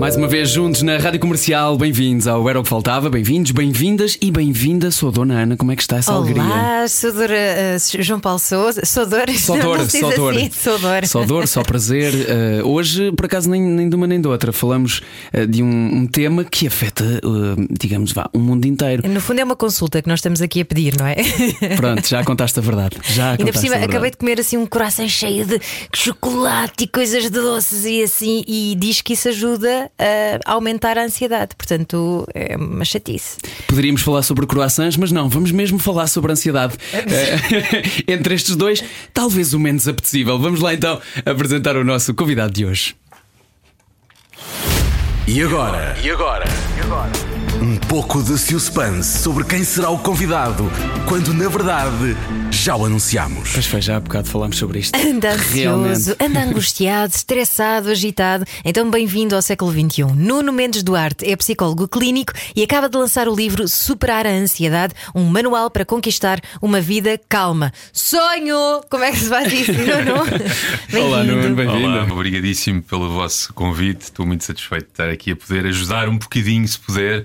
Mais uma vez juntos na Rádio Comercial, bem-vindos ao Era o que Faltava, bem-vindos, bem-vindas e bem-vinda. Sou a Dona Ana, como é que está essa alegria? Olá, sou Dora, eh, João Paulo Souza. Sou dor, se diz só dor. assim, sou Dora. Só dor, só prazer. Uh, hoje, por acaso, nem, nem de uma nem de outra. Falamos uh, de um, um tema que afeta, uh, digamos, vá, o mundo inteiro. No fundo é uma consulta que nós estamos aqui a pedir, não é? Pronto, já contaste a verdade. Já Ainda por cima, a verdade. acabei de comer assim um coração cheio de chocolate e coisas de doces e assim, e diz que isso ajuda a aumentar a ansiedade. Portanto, é uma chatice. Poderíamos falar sobre croissants, mas não, vamos mesmo falar sobre ansiedade. Eh, Entre estes dois, talvez o menos apetecível. Vamos lá então apresentar o nosso convidado de hoje. E agora? E agora? Um pouco de suspense sobre quem será o convidado, quando na verdade já o anunciamos. Pois foi, já há bocado falámos sobre isto. Anda ansioso, anda angustiado, estressado, agitado. Então, bem-vindo ao século XXI. Nuno Mendes Duarte é psicólogo clínico e acaba de lançar o livro Superar a Ansiedade um manual para conquistar uma vida calma. Sonho! Como é que se faz isso, Nuno? Olá, Nuno, Bem-vindo. bem-vindo. Olá, obrigadíssimo pelo vosso convite. Estou muito satisfeito de estar aqui a poder ajudar um bocadinho, se puder.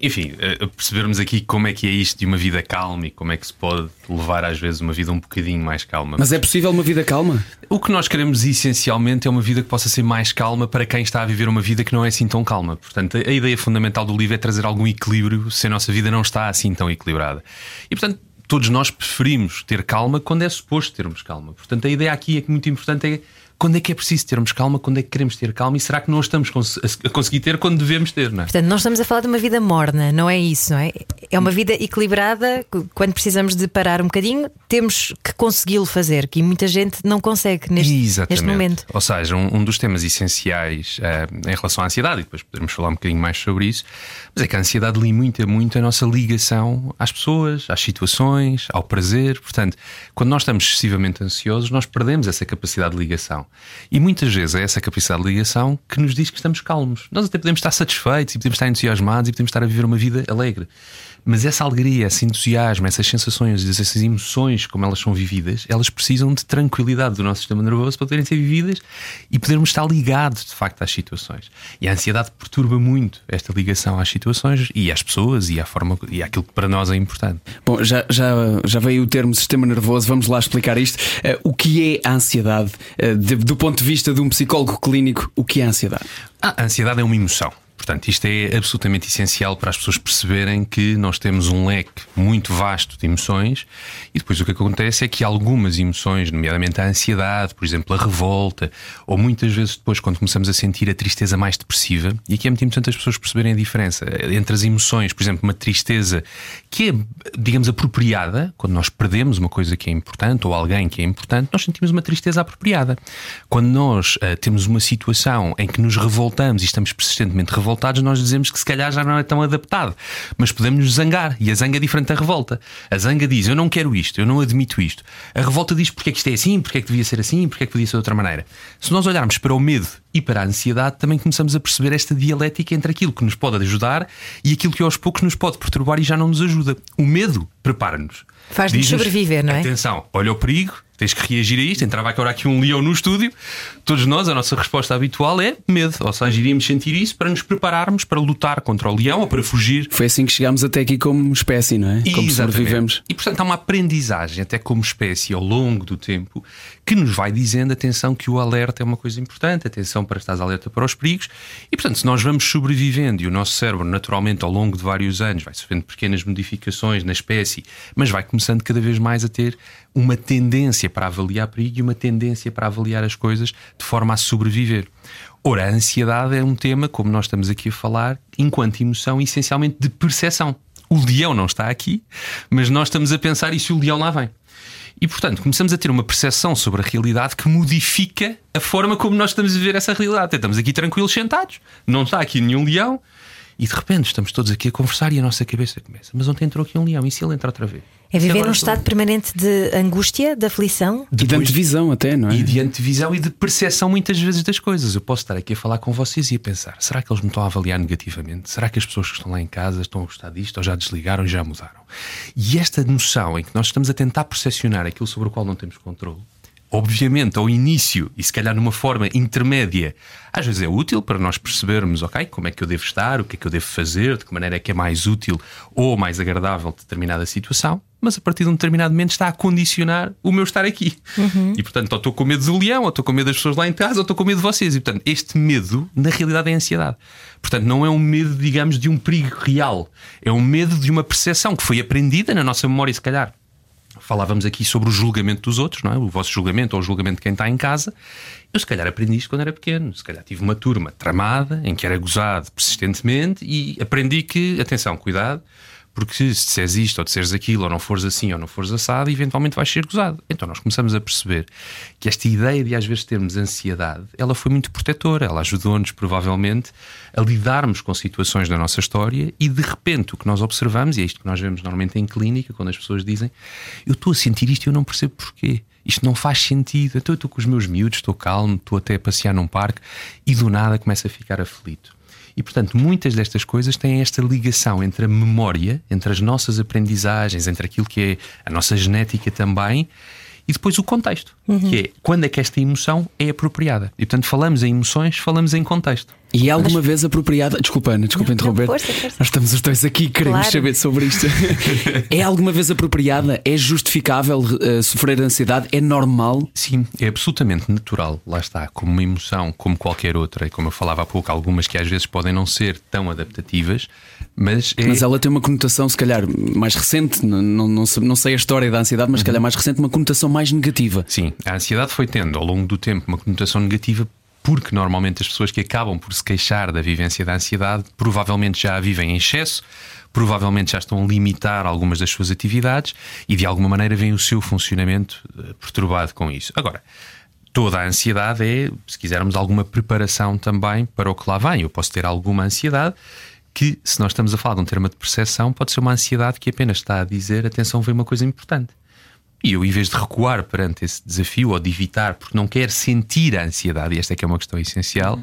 Enfim, a percebermos aqui como é que é isto de uma vida calma e como é que se pode levar às vezes uma vida um bocadinho mais calma. Mas é possível uma vida calma? O que nós queremos essencialmente é uma vida que possa ser mais calma para quem está a viver uma vida que não é assim tão calma. Portanto, a a ideia fundamental do livro é trazer algum equilíbrio se a nossa vida não está assim tão equilibrada. E portanto, todos nós preferimos ter calma quando é suposto termos calma. Portanto, a ideia aqui é que muito importante é quando é que é preciso termos calma, quando é que queremos ter calma e será que não estamos a conseguir ter quando devemos ter, não é? Portanto, nós estamos a falar de uma vida morna, não é isso, não é? É uma vida equilibrada. Quando precisamos de parar um bocadinho, temos que consegui-lo fazer, que muita gente não consegue neste, neste momento. Ou seja, um, um dos temas essenciais eh, em relação à ansiedade, e depois podemos falar um bocadinho mais sobre isso, mas é que a ansiedade limita muito a nossa ligação às pessoas, às situações, ao prazer. Portanto, quando nós estamos excessivamente ansiosos, nós perdemos essa capacidade de ligação. E muitas vezes é essa capacidade de ligação que nos diz que estamos calmos. Nós até podemos estar satisfeitos e podemos estar entusiasmados e podemos estar a viver uma vida alegre. Mas essa alegria, esse entusiasmo, essas sensações, essas emoções, como elas são vividas, elas precisam de tranquilidade do nosso sistema nervoso para poderem ser vividas e podermos estar ligados de facto às situações. E a ansiedade perturba muito esta ligação às situações e às pessoas e à forma e àquilo que para nós é importante. Bom, já, já, já veio o termo sistema nervoso, vamos lá explicar isto. Eh, o que é a ansiedade? Eh, de- do ponto de vista de um psicólogo clínico, o que é a ansiedade? Ah, a ansiedade é uma emoção. Portanto, isto é absolutamente essencial para as pessoas perceberem que nós temos um leque muito vasto de emoções e depois o que acontece é que algumas emoções, nomeadamente a ansiedade, por exemplo, a revolta, ou muitas vezes depois quando começamos a sentir a tristeza mais depressiva, e aqui é muito importante as pessoas perceberem a diferença entre as emoções, por exemplo, uma tristeza que é, digamos, apropriada, quando nós perdemos uma coisa que é importante ou alguém que é importante, nós sentimos uma tristeza apropriada. Quando nós ah, temos uma situação em que nos revoltamos e estamos persistentemente revoltados, nós dizemos que se calhar já não é tão adaptado. Mas podemos nos zangar. E a zanga é diferente da revolta. A zanga diz: Eu não quero isto, eu não admito isto. A revolta diz: Porque é que isto é assim? Porque é que devia ser assim? Porque é que podia ser de outra maneira? Se nós olharmos para o medo e para a ansiedade, também começamos a perceber esta dialética entre aquilo que nos pode ajudar e aquilo que aos poucos nos pode perturbar e já não nos ajuda. O medo prepara-nos. Faz-nos sobreviver, não é? Atenção, olha o perigo, tens que reagir a isto. Entrava agora aqui um leão no estúdio. Todos nós, a nossa resposta habitual é medo. Ou seja, iríamos sentir isso para nos prepararmos para lutar contra o leão ou para fugir. Foi assim que chegámos até aqui como espécie, não é? Como Exatamente. sobrevivemos. E portanto há uma aprendizagem, até como espécie, ao longo do tempo, que nos vai dizendo atenção que o alerta é uma coisa importante, atenção para estar alerta para os perigos. E portanto, se nós vamos sobrevivendo e o nosso cérebro, naturalmente, ao longo de vários anos, vai sofrendo pequenas modificações na espécie, mas vai começando cada vez mais a ter uma tendência para avaliar perigo e uma tendência para avaliar as coisas de forma a sobreviver. Ora, a ansiedade é um tema, como nós estamos aqui a falar, enquanto emoção, essencialmente de percepção. O leão não está aqui, mas nós estamos a pensar e se o leão lá vem. E portanto, começamos a ter uma percepção sobre a realidade que modifica a forma como nós estamos a ver essa realidade. Estamos aqui tranquilos, sentados, não está aqui nenhum leão. E de repente estamos todos aqui a conversar e a nossa cabeça começa. Mas ontem entrou aqui um leão, e se ele entrar outra vez? É viver agora num estado permanente de angústia, de aflição? E de antevisão até, não é? E de antevisão e de percepção muitas vezes das coisas. Eu posso estar aqui a falar com vocês e a pensar: será que eles me estão a avaliar negativamente? Será que as pessoas que estão lá em casa estão a gostar disto ou já desligaram e já mudaram? E esta noção em que nós estamos a tentar percepcionar aquilo sobre o qual não temos controle. Obviamente, ao início e se calhar numa forma intermédia, às vezes é útil para nós percebermos, ok, como é que eu devo estar, o que é que eu devo fazer, de que maneira é que é mais útil ou mais agradável determinada situação, mas a partir de um determinado momento está a condicionar o meu estar aqui. E portanto, ou estou com medo do leão, ou estou com medo das pessoas lá em casa, ou estou com medo de vocês. E portanto, este medo, na realidade, é ansiedade. Portanto, não é um medo, digamos, de um perigo real, é um medo de uma percepção que foi aprendida na nossa memória, se calhar. Falávamos aqui sobre o julgamento dos outros, não é? O vosso julgamento ou o julgamento de quem está em casa. Eu, se calhar, aprendi isto quando era pequeno. Se calhar tive uma turma tramada, em que era gozado persistentemente e aprendi que, atenção, cuidado, porque se disseres isto ou disseres aquilo, ou não fores assim ou não fores assado, eventualmente vais ser gozado. Então nós começamos a perceber que esta ideia de às vezes termos ansiedade, ela foi muito protetora, ela ajudou-nos provavelmente a lidarmos com situações da nossa história e de repente o que nós observamos, e é isto que nós vemos normalmente em clínica, quando as pessoas dizem eu estou a sentir isto e eu não percebo porquê. Isto não faz sentido. Então eu estou com os meus miúdos, estou calmo, estou até a passear num parque e do nada começo a ficar aflito. E, portanto, muitas destas coisas têm esta ligação entre a memória, entre as nossas aprendizagens, entre aquilo que é a nossa genética também, e depois o contexto, que é quando é que esta emoção é apropriada. E, portanto, falamos em emoções, falamos em contexto. E é alguma vez apropriada. Desculpa, Ana, desculpa interromper. força, força. Nós estamos os dois aqui e queremos Claro. saber sobre isto. é alguma vez apropriada? É justificável eh, sofrer ansiedade? É normal? Sim, é absolutamente natural, lá está, como uma emoção, como qualquer outra, e como eu falava há pouco, algumas que às vezes podem não ser tão adaptativas, mas é. Mas ela tem uma conotação, se calhar, mais recente. Não, não, não sei, não sei a história da ansiedade, mas se calhar mais recente, uma conotação mais negativa. Sim, a ansiedade foi tendo ao longo do tempo uma conotação negativa porque normalmente as pessoas que acabam por se queixar da vivência da ansiedade provavelmente já a vivem em excesso, provavelmente já estão a limitar algumas das suas atividades e de alguma maneira vem o seu funcionamento eh, perturbado com isso. Agora, toda a ansiedade é, se quisermos, alguma preparação também para o que lá vem. Eu posso ter alguma ansiedade que, se nós estamos a falar de um termo de percepção, pode ser uma ansiedade que apenas está a dizer atenção, vem uma coisa importante. E eu, em vez de recuar perante esse desafio ou de evitar, porque não quero sentir a ansiedade, e esta é que é uma questão essencial,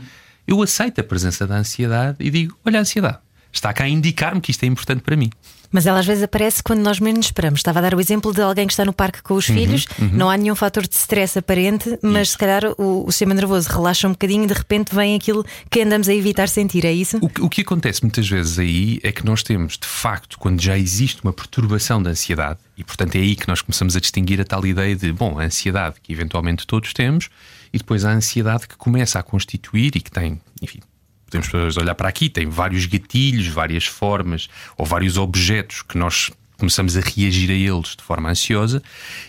eu aceito a presença da ansiedade e digo: olha, a ansiedade está cá a indicar-me que isto é importante para mim. Mas ela às vezes aparece quando nós menos esperamos. Estava a dar o exemplo de alguém que está no parque com os Uhum, filhos, não há nenhum fator de stress aparente, mas se calhar o, o sistema nervoso relaxa um bocadinho e de repente vem aquilo que andamos a evitar sentir, é isso? O, que- o que acontece muitas vezes aí é que nós temos, de facto, quando já existe uma perturbação da ansiedade, e portanto é aí que nós começamos a distinguir a tal ideia de, bom, a ansiedade que eventualmente todos temos, e depois a ansiedade que começa a constituir e que tem, enfim. Podemos olhar para aqui, tem vários gatilhos, várias formas ou vários objetos que nós começamos a reagir a eles de forma ansiosa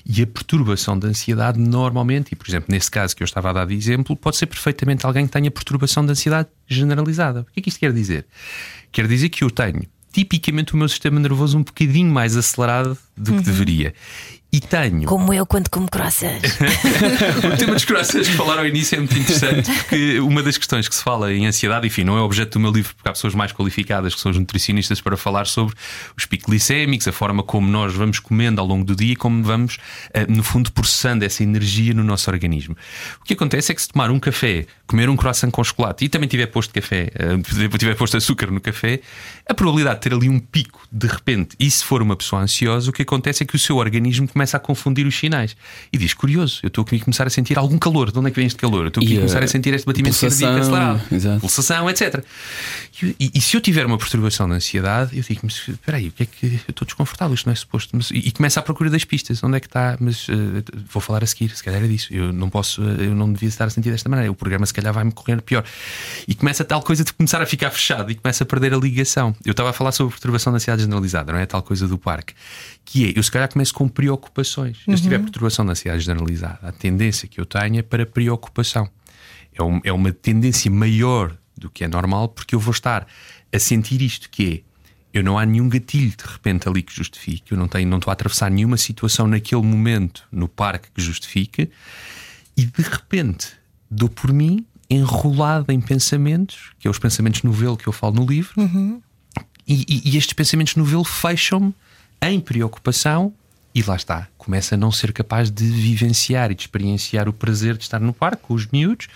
e a perturbação da ansiedade normalmente, e por exemplo, nesse caso que eu estava a dar de exemplo, pode ser perfeitamente alguém que tenha perturbação de ansiedade generalizada. O que é que isto quer dizer? Quer dizer que eu tenho tipicamente o meu sistema nervoso um bocadinho mais acelerado do que deveria. E tenho. Como eu quando como croissants. O tema dos corações que falaram ao início é muito interessante porque uma das questões que se fala em ansiedade, enfim, não é objeto do meu livro, porque há pessoas mais qualificadas que são os nutricionistas para falar sobre os picos glicémicos, a forma como nós vamos comendo ao longo do dia e como vamos, eh, no fundo, processando essa energia no nosso organismo. O que acontece é que se tomar um café, comer um croissant com chocolate e também tiver posto café, eh, tiver posto açúcar no café, a probabilidade de ter ali um pico de repente, e se for uma pessoa ansiosa, o que acontece é que o seu organismo começa a confundir os sinais e diz: Curioso, eu estou aqui a começar a sentir algum calor. De onde é que vem este calor? Eu estou aqui E a começar a a sentir este batimento pulsação, cardíaco acelerado, exato. pulsação, etc. E, e- se eu tiver uma perturbação de ansiedade, eu digo: Mas espera aí, o que é que eu estou desconfortável? Isto não é suposto. Mas, e, e começa a procura das pistas: onde é que está? Mas eh, vou falar a seguir, se calhar é disso. Eu não posso, eh, eu não devia estar a sentir desta maneira. O programa, se calhar, vai-me correr pior. E começa a tal coisa de começar a ficar fechado e começa a perder a ligação. Eu estava a falar sobre perturbação de ansiedade generalizada, não é? A tal coisa do parque. Que é, eu se calhar começo com preocupações. Eu, se tiver perturbação de ansiedade generalizada, a tendência que eu tenho é para preocupação. É, um- é uma tendência maior do que é normal, porque eu vou estar a sentir isto que é. Eu não há nenhum gatilho de repente ali que justifique. Eu não tenho, não estou a atravessar nenhuma situação naquele momento no parque que justifique. E de repente dou por mim enrolada em pensamentos, que é os pensamentos novelo que eu falo no livro, e, e- e estes pensamentos novelo fecham-me em preocupação e lá está, começa a não ser capaz de vivenciar e de experienciar o prazer de estar no parque com os miúdos,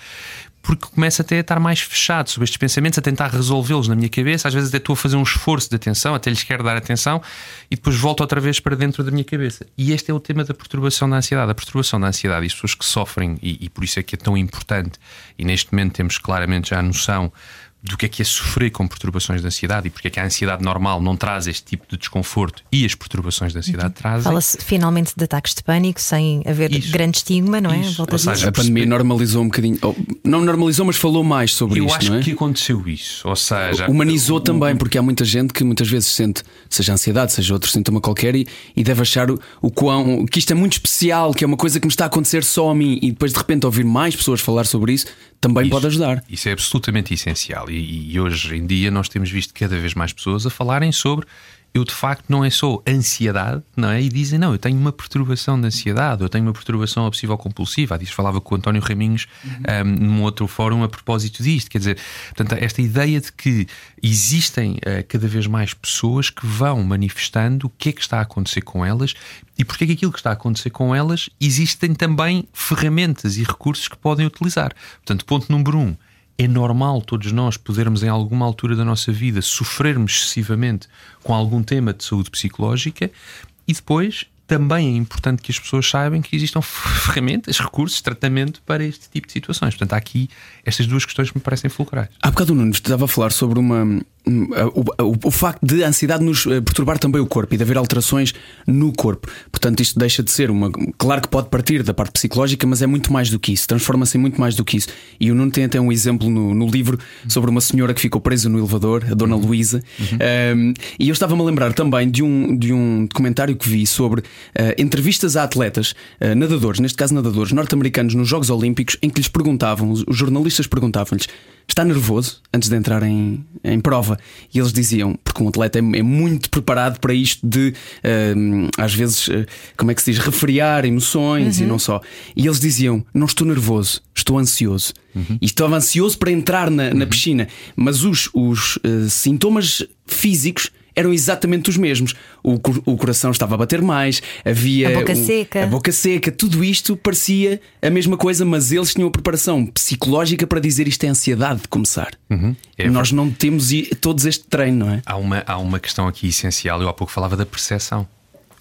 porque começa até a estar mais fechado sobre estes pensamentos, a tentar resolvê-los na minha cabeça. Às vezes até estou a fazer um esforço de atenção, até lhes quero dar atenção e depois volto outra vez para dentro da minha cabeça. E este é o tema da perturbação da ansiedade. A perturbação da ansiedade e as pessoas que sofrem, e, e por isso é que é tão importante, e neste momento temos claramente já a noção do que é que é sofrer com perturbações de ansiedade e porque é que a ansiedade normal não traz este tipo de desconforto e as perturbações de ansiedade trazem. Fala-se finalmente de ataques de pânico sem haver Isso. grande estigma, não é? Isso. Ou seja, disso. A pandemia normalizou um bocadinho. ou, não normalizou, mas falou mais sobre Eu isto, acho não é? que aconteceu isso. Ou seja, Humanizou também, porque há muita gente que muitas vezes sente, seja ansiedade, seja outro sintoma qualquer, e, e deve achar o, o quão que isto é muito especial, que é uma coisa que me está a acontecer só a mim, e depois de repente ouvir mais pessoas falar sobre isso também Isso. pode ajudar. Isso é absolutamente essencial. E, e hoje em dia nós temos visto cada vez mais pessoas a falarem sobre. Eu de facto não é só ansiedade, não é? E dizem, não, eu tenho uma perturbação de ansiedade, eu tenho uma perturbação obsessiva compulsiva. Há dias falava com o António Raminhos um, num outro fórum a propósito disto. Quer dizer, portanto, esta ideia de que existem eh, cada vez mais pessoas que vão manifestando o que é que está a acontecer com elas e porque é que aquilo que está a acontecer com elas existem também ferramentas e recursos que podem utilizar. Portanto, ponto número um é normal todos nós podermos, em alguma altura da nossa vida, sofrermos excessivamente com algum tema de saúde psicológica e depois também é importante que as pessoas saibam que existam ferramentas, recursos, tratamento para este tipo de situações. Portanto, há aqui estas duas questões que me parecem fulcrais. Há bocado o Nuno estava a falar sobre uma. O, o- o facto de a ansiedade nos eh, perturbar também o corpo e de haver alterações no corpo. Portanto, isto deixa de ser uma. Claro que pode partir da parte psicológica, mas é muito mais do que isso. Transforma-se em muito mais do que isso. E o Nuno tem até um exemplo no, no livro sobre uma senhora que ficou presa no elevador, a Dona Luísa. Um, e eu estava-me a lembrar também de um, de um documentário que vi sobre eh, entrevistas a atletas, eh, nadadores, neste caso nadadores norte-americanos nos Jogos Olímpicos, em que lhes perguntavam, os jornalistas perguntavam-lhes. Está nervoso antes de entrar em, em prova? E eles diziam, porque um atleta é, é muito preparado para isto de, hum, às vezes, eh, como é que se diz, refriar emoções e não só. E eles diziam: Não estou nervoso, estou ansioso. E estava ansioso para entrar na, na piscina, mas os, os eh, sintomas físicos eram exatamente os mesmos. O, o coração estava a bater mais, havia. A boca um- seca. a boca seca, tudo isto parecia a mesma coisa, mas eles tinham a preparação psicológica para dizer isto é ansiedade de começar. É Nós não temos todos este treino, não é? Há uma, há uma questão aqui essencial. Eu há pouco falava da percepção.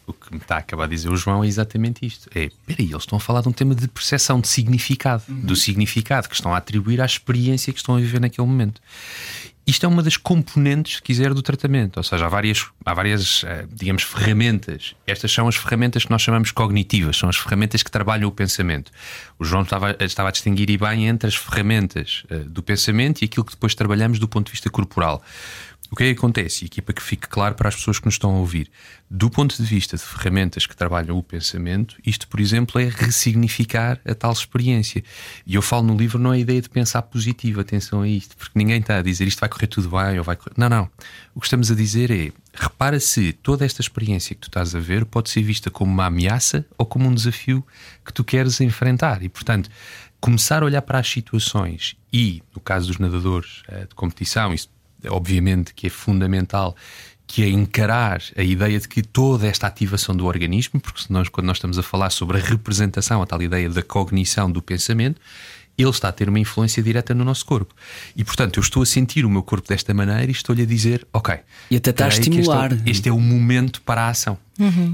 O que me está a acabar de dizer o João é exatamente isto. É, peraí, eles estão a falar de um tema de percepção, de significado, do significado que estão a atribuir à experiência que estão a viver naquele momento. Isto é uma das componentes, se quiser, do tratamento. Ou seja, há várias, há várias eh, digamos, ferramentas. Estas são as ferramentas que nós chamamos cognitivas, são as ferramentas que trabalham o pensamento. O João estava, estava a distinguir e bem entre as ferramentas eh, do pensamento e aquilo que depois trabalhamos do ponto de vista corporal. O que é que acontece? E aqui para que fique claro para as pessoas que nos estão a ouvir, do ponto de vista de ferramentas que trabalham o pensamento, isto, por exemplo, é ressignificar a tal experiência. E eu falo no livro não é a ideia de pensar positivo, atenção a isto, porque ninguém está a dizer isto vai correr tudo bem ou vai correr. Não, não. O que estamos a dizer é repara se toda esta experiência que tu estás a ver pode ser vista como uma ameaça ou como um desafio que tu queres enfrentar. E, portanto, começar a olhar para as situações e, no caso dos nadadores eh, de competição, isso obviamente que é fundamental que é encarar a ideia de que toda esta ativação do organismo, porque nós, quando nós estamos a falar sobre a representação, a tal ideia da cognição do pensamento, ele está a ter uma influência direta no nosso corpo. E portanto, eu estou a sentir o meu corpo desta maneira e estou-lhe a dizer, ok. E até está a que este é o- estimular. Este é o momento para a ação.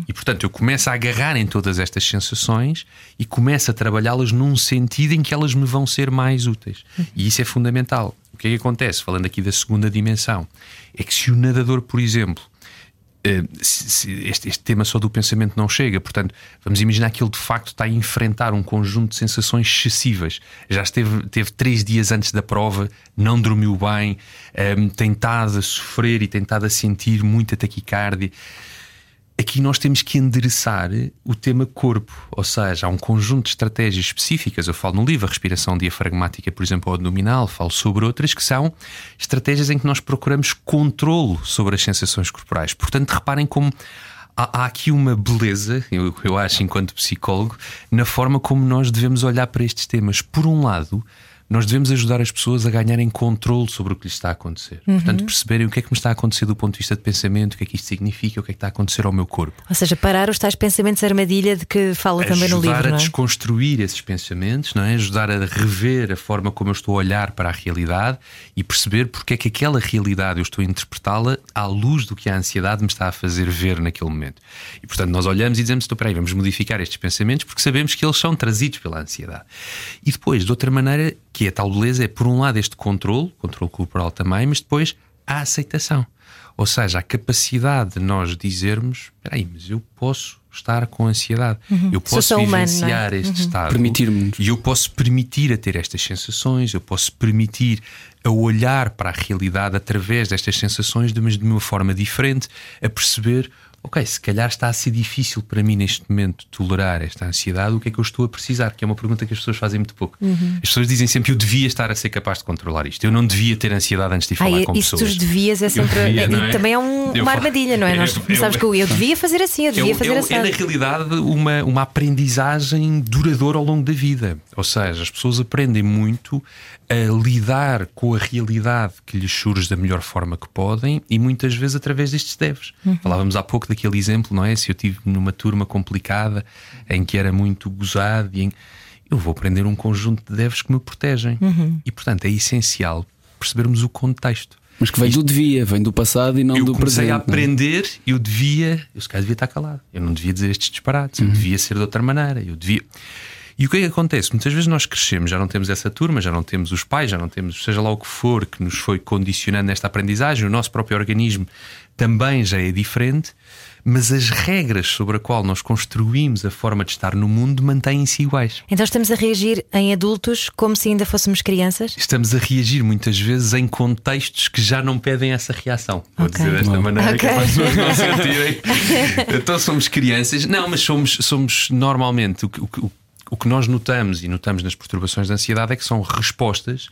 E portanto, eu começo a agarrar em todas estas sensações e começo a trabalhá-las num sentido em que elas me vão ser mais úteis. E isso é fundamental. O que é que acontece? Falando aqui da segunda dimensão, é que se o nadador, por exemplo, este, este tema só do pensamento não chega. Portanto, vamos imaginar que ele de facto está a enfrentar um conjunto de sensações excessivas. Já esteve teve três dias antes da prova, não dormiu bem, eh, tem estado a sofrer e tem estado a sentir muita taquicardia. Aqui nós temos que endereçar o tema corpo, ou seja, há um conjunto de estratégias específicas. Eu falo no livro, a respiração diafragmática, por exemplo, ou abdominal, falo sobre outras que são estratégias em que nós procuramos controlo sobre as sensações corporais. Portanto, reparem como há, aqui uma beleza, eu, eu acho, enquanto psicólogo, na forma como nós devemos olhar para estes temas. Por um lado, nós devemos ajudar as pessoas a ganharem controle sobre o que lhes está a acontecer. Uhum. Portanto, perceberem o que é que me está a acontecer do ponto de vista de pensamento, o que é que isto significa, o que é que está a acontecer ao meu corpo. Ou seja, parar os tais pensamentos armadilha de que fala também no livro. Ajudar a é? desconstruir esses pensamentos, não é? Ajudar a rever a forma como eu estou a olhar para a realidade e perceber porque é que aquela realidade eu estou a interpretá-la à luz do que a ansiedade me está a fazer ver naquele momento. E portanto nós olhamos e dizemos: então, peraí, vamos modificar estes pensamentos porque sabemos que eles são trazidos pela ansiedade. E depois, de outra maneira, que é a tal beleza, é por um lado este controle, controle corporal também, mas depois a aceitação. Ou seja, a capacidade de nós dizermos: espera aí, mas eu posso estar com ansiedade, eu Sou posso só humano, não é? vivenciar este estado, Permitir-me. e eu posso permitir a ter estas sensações, eu posso permitir a olhar para a realidade através destas sensações, mas de uma forma diferente, a perceber. Ok, se calhar está a ser difícil para mim neste momento tolerar esta ansiedade, o que é que eu estou a precisar? Que é uma pergunta que as pessoas fazem muito pouco. Uhum. As pessoas dizem sempre eu devia estar a ser capaz de controlar isto, eu não devia ter ansiedade antes de ir Ah, falar com isso pessoas. dos devias é Eu sempre. devia, e não é? também é um- Eu uma falo- armadilha, não é? Eu- Nós eu- sabes que eu, eu devia fazer assim, eu devia é, fazer é, assim. é, na realidade uma, uma aprendizagem duradoura ao longo da vida. Ou seja, as pessoas aprendem muito a lidar com a realidade que lhes surge da melhor forma que podem e muitas vezes através destes deves. Uhum. Falávamos há pouco daquele exemplo, não é? Se eu tive numa turma complicada em que era muito gozado e em... eu vou aprender um conjunto de deves que me protegem. Uhum. E portanto é essencial percebermos o contexto. Mas que vem do devia, vem do passado e não Eu do comecei presente. a não é? aprender, eu devia, eu se calhar devia estar calado, eu não devia dizer estes disparates, eu devia ser de outra maneira, eu devia. E o que é que acontece? Muitas vezes nós crescemos, já não temos essa turma, já não temos os pais, já não temos, seja lá o que for, que nos foi condicionando nesta aprendizagem, o nosso próprio organismo também já é diferente, mas as regras sobre a qual nós construímos a forma de estar no mundo mantêm-se iguais. Então estamos a reagir em adultos como se ainda fôssemos crianças? Estamos a reagir muitas vezes em contextos que já não pedem essa reação. Vou Ok. dizer desta maneira que Ok. é para as pessoas não sentirem. então somos crianças. Não, mas somos, somos normalmente o que, o, que- nós notamos e notamos nas perturbações de ansiedade é que são respostas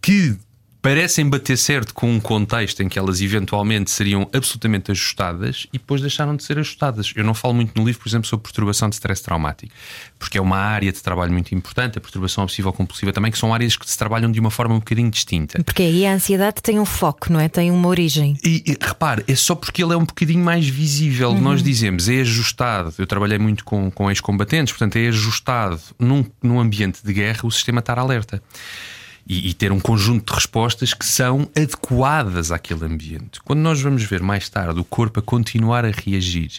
que parecem bater certo com um contexto em que elas eventualmente seriam absolutamente ajustadas e depois deixaram de ser ajustadas. Eu não falo muito no livro, por exemplo, sobre perturbação de stress traumático, porque é uma área de trabalho muito importante, a perturbação obsessiva compulsiva também, que são áreas que se trabalham de uma forma um bocadinho distinta. Porque aí a ansiedade tem um foco, não é? Tem uma origem. E, e repare, é só porque ele é um bocadinho mais visível. Nós dizemos, é ajustado. Eu trabalhei muito com, com ex-combatentes, portanto, é ajustado num, num ambiente de guerra o sistema estar alerta. E, e ter um conjunto de respostas que são adequadas àquele ambiente. Quando nós vamos ver mais tarde o corpo a continuar a reagir,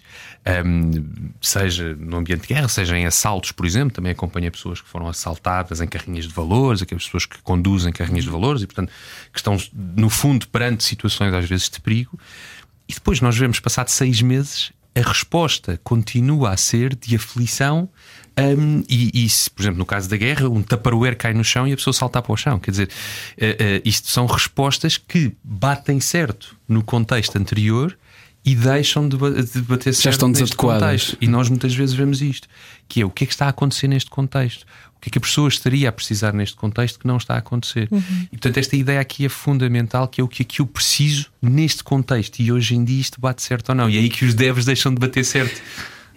hum, seja no ambiente de guerra, seja em assaltos, por exemplo, também acompanha pessoas que foram assaltadas em carrinhas de valores, aquelas pessoas que conduzem carrinhas de valores e, portanto, que estão, no fundo, perante situações às vezes de perigo. E depois nós vemos, passado seis meses, a resposta continua a ser de aflição. hum, e, e se, por exemplo, no caso da guerra, um tupperware cai no chão e a pessoa salta para o chão. Quer dizer, eh, eh, isto são respostas que batem certo no contexto anterior e deixam de, de bater certo estão neste desadequadas. contexto. E nós muitas vezes vemos isto, que é o que é que está a acontecer neste contexto. O que é que a pessoa estaria a precisar neste contexto que não está a acontecer. E portanto, esta ideia aqui é fundamental, que é o que é que eu preciso neste contexto. E hoje em dia isto bate certo ou não. E é aí que os devs deixam de bater certo.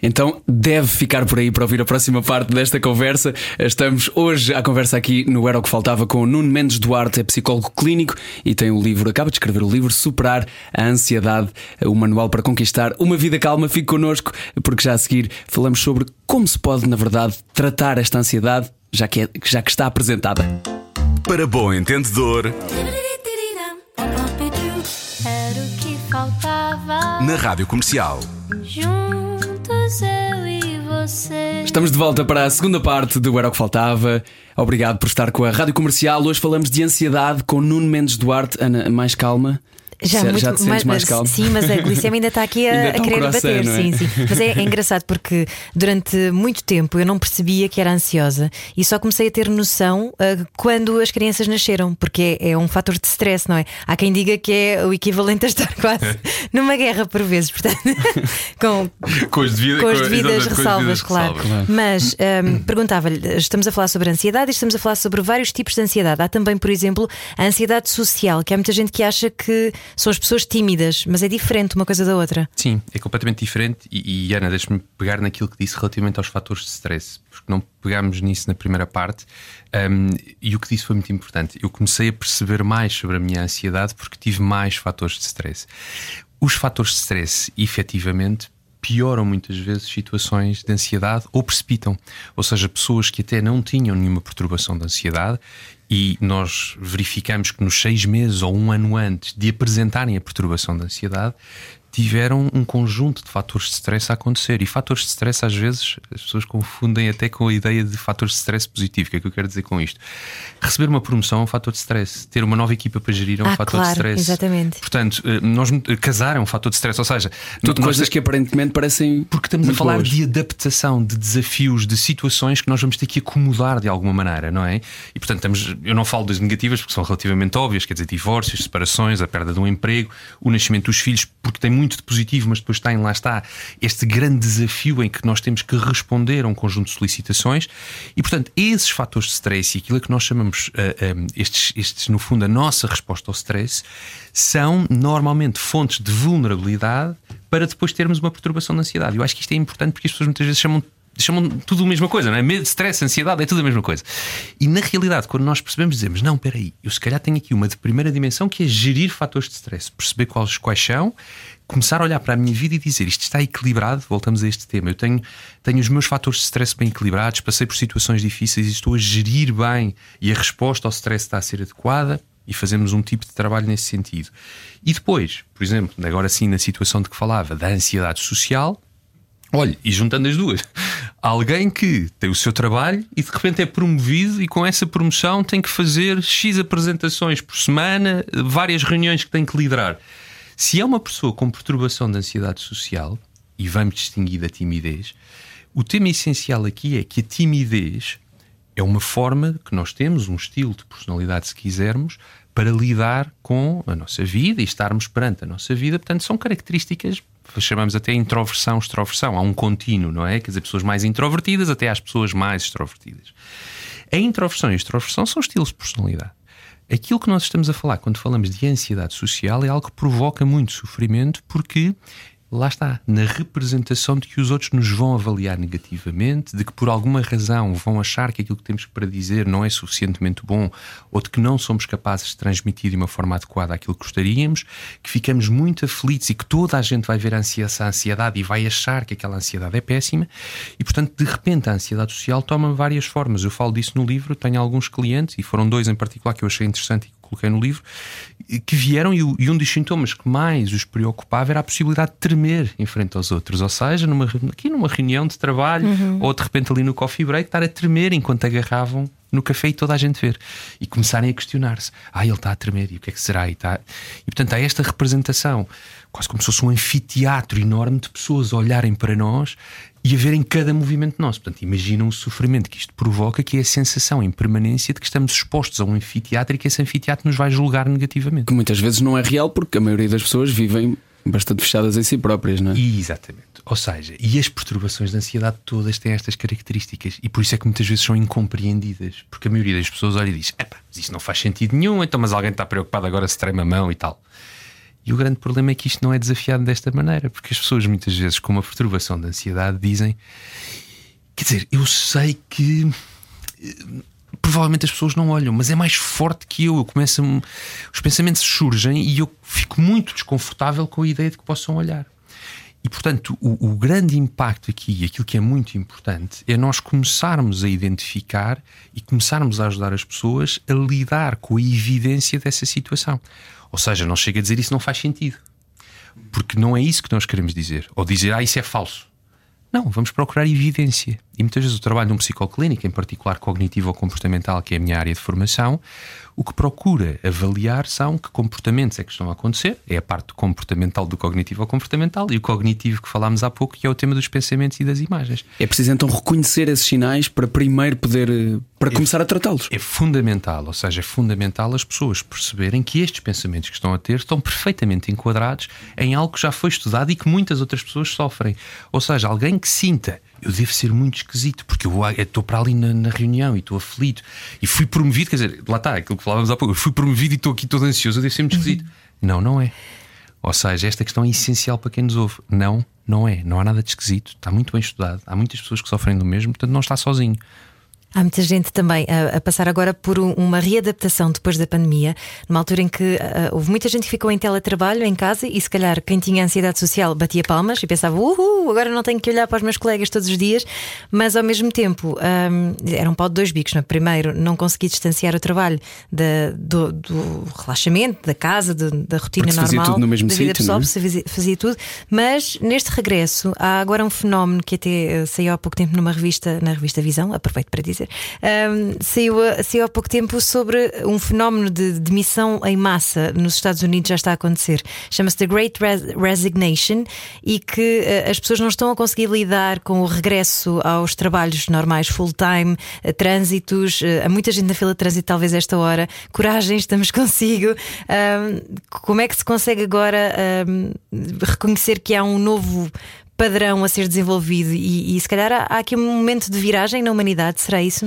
Então deve ficar por aí para ouvir a próxima parte desta conversa. Estamos hoje à conversa aqui no Era o que Faltava com o Nuno Mendes Duarte, é psicólogo clínico e tem o livro, acaba de escrever o livro Superar a Ansiedade, o manual para conquistar uma vida calma. Fique connosco, porque já a seguir falamos sobre como se pode, na verdade, tratar esta ansiedade, já que, é, já que está apresentada. Para bom entendedor, Era o que faltava. na Rádio Comercial. Juntos. Estamos de volta para a segunda parte do Era o que Faltava. Obrigado por estar com a Rádio Comercial. Hoje falamos de ansiedade com Nuno Mendes Duarte. Ana, mais calma. Já, Se- muito, já te sentes mais calmo? Sim, mas a glicemia ainda está aqui a, Ainda a um querer croissant, bater. não é? Sim, sim. Mas é, é engraçado porque durante muito tempo eu não percebia que era ansiosa e só comecei a ter noção ah, quando as crianças nasceram, porque é, é um fator de stress, não é? Há quem diga que é o equivalente a estar quase numa guerra por vezes, portanto, com, Com as devidas, com as devidas ressalvas, claro. Mas hum, perguntava-lhe: estamos a falar sobre ansiedade e estamos a falar sobre vários tipos de ansiedade. Há também, por exemplo, a ansiedade social, que há muita gente que acha que são as pessoas tímidas, mas é diferente uma coisa da outra. Sim, é completamente diferente. E, e Ana, deixa-me pegar naquilo que disse relativamente aos fatores de stress, porque não pegámos nisso na primeira parte. Um, e o que disse foi muito importante. Eu comecei a perceber mais sobre a minha ansiedade porque tive mais fatores de stress. Os fatores de stress, efetivamente, pioram muitas vezes situações de ansiedade ou precipitam. Ou seja, pessoas que até não tinham nenhuma perturbação de ansiedade e nós verificamos que nos seis meses ou um ano antes de apresentarem a perturbação de ansiedade, tiveram um conjunto de fatores de stress a acontecer. E fatores de stress, às vezes, as pessoas confundem até com a ideia de fatores de stress positivo. O que é que eu quero dizer com isto? Receber uma promoção é um fator de stress. Ter uma nova equipa para gerir é um ah, fator claro, de stress. Exatamente. Portanto, eh, nós, casar é um fator de stress. Ou seja, tudo coisas que aparentemente parecem. Porque estamos a falar boas. de adaptação, de desafios, de situações que nós vamos ter que acomodar de alguma maneira, não é? E portanto, estamos, eu não falo das negativas porque são relativamente óbvias, quer dizer, divórcios, separações, a perda de um emprego, o nascimento dos filhos, porque tem muito de positivo, mas depois tem, lá está, este grande desafio em que nós temos que responder a um conjunto de solicitações e, portanto, esses fatores de stress e aquilo que nós chamamos, uh, eh, um, eh, estes, estes, no fundo, a nossa resposta ao stress, são normalmente fontes de vulnerabilidade para depois termos uma perturbação de ansiedade. Eu acho que isto é importante porque as pessoas muitas vezes chamam chamam tudo a mesma coisa, não é? Medo, stress, ansiedade, é tudo a mesma coisa. E na realidade, quando nós percebemos, dizemos: não, espera aí, eu se calhar tenho aqui uma de primeira dimensão que é gerir fatores de stress, perceber quais, quais são, começar a olhar para a minha vida e dizer isto está equilibrado. Voltamos a este tema. Eu tenho, tenho os meus fatores de stress bem equilibrados, passei por situações difíceis e estou a gerir bem e a resposta ao stress está a ser adequada. E fazemos um tipo de trabalho nesse sentido. E depois, por exemplo, agora sim, na situação de que falava da ansiedade social, olha, e juntando as duas, alguém que tem o seu trabalho e de repente é promovido e com essa promoção tem que fazer X apresentações por semana, várias reuniões que tem que liderar. Se é uma pessoa com perturbação de ansiedade social, e vamos distinguir da timidez, o tema essencial aqui é que a timidez é uma forma que nós temos, um estilo de personalidade, se quisermos, para lidar com a nossa vida e estarmos perante a nossa vida. Portanto, são características, chamamos até introversão, extroversão. Há um contínuo, não é? Quer dizer, pessoas mais introvertidas até às pessoas mais extrovertidas. A introversão e a extroversão são estilos de personalidade. Aquilo que nós estamos a falar quando falamos de ansiedade social é algo que provoca muito sofrimento porque lá está, na representação de que os outros nos vão avaliar negativamente, de que por alguma razão vão achar que aquilo que temos para dizer não é suficientemente bom ou de que não somos capazes de transmitir de uma forma adequada aquilo que gostaríamos, que ficamos muito aflitos e que toda a gente vai ver essa ansiedade e vai achar que aquela ansiedade é péssima e, portanto, de repente a ansiedade social toma várias formas. Eu falo disso no livro, tenho alguns clientes e foram dois em particular que eu achei interessante e coloquei no livro, que vieram e, um dos sintomas que mais os preocupava era a possibilidade de tremer em frente aos outros. Ou seja, numa, aqui numa reunião de trabalho uhum. ou de repente ali no coffee break, estar a tremer enquanto agarravam no café e toda a gente ver e começarem a questionar-se: ah, ele está a tremer e o que é que será? E, está... e portanto há esta representação, quase como se fosse um anfiteatro enorme de pessoas olharem para nós e a verem cada movimento nosso. Portanto, imaginam o sofrimento que isto provoca, que é a sensação em permanência de que estamos expostos a um anfiteatro e que esse anfiteatro nos vai julgar negativamente. Que muitas vezes não é real, porque a maioria das pessoas vivem bastante fechadas em si próprias, não é? Exatamente. Ou seja, e as perturbações de ansiedade todas têm estas características e por isso é que muitas vezes são incompreendidas, porque a maioria das pessoas olha e diz: Epá, mas isso não faz sentido nenhum, então, mas alguém está preocupado agora se trema a mão e tal. E o grande problema é que isto não é desafiado desta maneira, porque as pessoas muitas vezes com uma perturbação de ansiedade dizem: Quer dizer, eu sei que eh, provavelmente as pessoas não olham, mas é mais forte que eu. eu começo a, os pensamentos surgem e eu fico muito desconfortável com a ideia de que possam olhar. E portanto, o, o grande impacto aqui, aquilo que é muito importante, é nós começarmos a identificar e começarmos a ajudar as pessoas a lidar com a evidência dessa situação. Ou seja, não chega a dizer isso não faz sentido. Porque não é isso que nós queremos dizer. Ou dizer, ah, isso é falso. Não, vamos procurar evidência. E muitas vezes o trabalho de um psicoclínico, em particular cognitivo ou comportamental, que é a minha área de formação, o que procura avaliar são que comportamentos é que estão a acontecer, é a parte comportamental do cognitivo ou comportamental, e o cognitivo que falámos há pouco, que é o tema dos pensamentos e das imagens. É preciso então reconhecer esses sinais para primeiro poder eh, para é, começar a tratá-los. É fundamental, ou seja, é fundamental as pessoas perceberem que estes pensamentos que estão a ter estão perfeitamente enquadrados em algo que já foi estudado e que muitas outras pessoas sofrem. Ou seja, alguém que sinta eu devo ser muito esquisito, porque eu estou para ali na, na reunião e estou aflito e fui promovido, quer dizer, lá está, aquilo que falávamos há pouco, eu fui promovido e estou aqui todo ansioso, eu devo ser muito esquisito. Uhum. Não, não é. Ou seja, esta questão é essencial para quem nos ouve. Não, não é. Não há nada de esquisito. Está muito bem estudado. Há muitas pessoas que sofrem do mesmo, portanto, não está sozinho. Há muita gente também a, a, passar agora por uma readaptação depois da pandemia, numa altura em que uh, houve muita gente que ficou em teletrabalho em casa e se calhar quem tinha ansiedade social batia palmas e pensava, uhul, agora não tenho que olhar para os meus colegas todos os dias, mas ao mesmo tempo um, era um pau de dois bicos. Não? É? Primeiro, não consegui distanciar o trabalho da, do, do, relaxamento, da casa, de, da rotina Porque normal, tudo no mesmo da vida sítio, pessoal, é? fazia, fazia tudo, mas neste regresso há agora um fenómeno que até saiu há pouco tempo numa revista, na revista Visão, aproveito para dizer um, saiu, saiu há pouco tempo sobre um fenómeno de demissão em massa nos Estados Unidos já está a acontecer. Chama-se The Great Resignation e que uh, as pessoas não estão a conseguir lidar com o regresso aos trabalhos normais, full-time, uh, trânsitos. Uh, há muita gente na fila de trânsito, talvez esta hora. Coragem, estamos consigo. Um, como é que se consegue agora um, reconhecer que há um novo padrão a ser desenvolvido e, e se calhar há, há, aqui um momento de viragem na humanidade, será isso?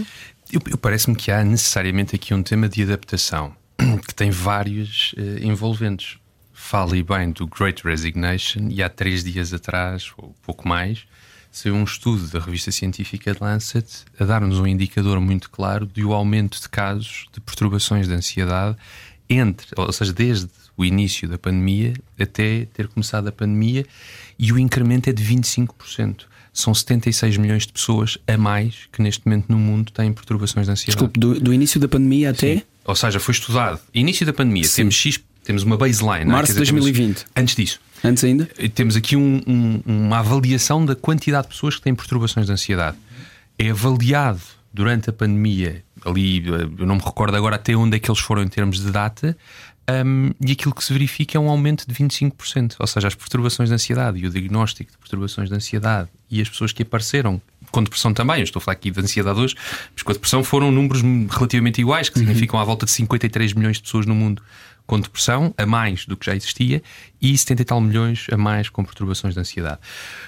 Eu, eu Parece-me que há necessariamente aqui um tema de adaptação que tem vários uh, envolventes. Falei bem do Great Resignation e há três dias atrás, ou pouco mais, saiu um estudo da revista científica Lancet a dar-nos um indicador muito claro do aumento de casos de perturbações de ansiedade entre, ou seja, desde o início da pandemia até ter começado a pandemia e o incremento é de 25%. São 76 milhões de pessoas a mais que neste momento no mundo têm perturbações de ansiedade. Desculpe, do, do início da pandemia até? Sim. Ou seja, foi estudado. Início da pandemia, Sim. temos X, temos uma baseline. Março de 2020. Temos, antes disso. Antes ainda? Temos aqui um, um, uma avaliação da quantidade de pessoas que têm perturbações de ansiedade. É avaliado durante a pandemia, ali, eu não me recordo agora até onde é que eles foram em termos de data, um, e aquilo que se verifica é um aumento de 25%. Ou seja, as perturbações de ansiedade e o diagnóstico de perturbações de ansiedade e as pessoas que apareceram com depressão também, eu estou a falar aqui de ansiedade hoje, mas com a depressão foram números relativamente iguais, que uhum. significam à volta de 53 milhões de pessoas no mundo com depressão, a mais do que já existia, e 70 e tal milhões a mais com perturbações de ansiedade.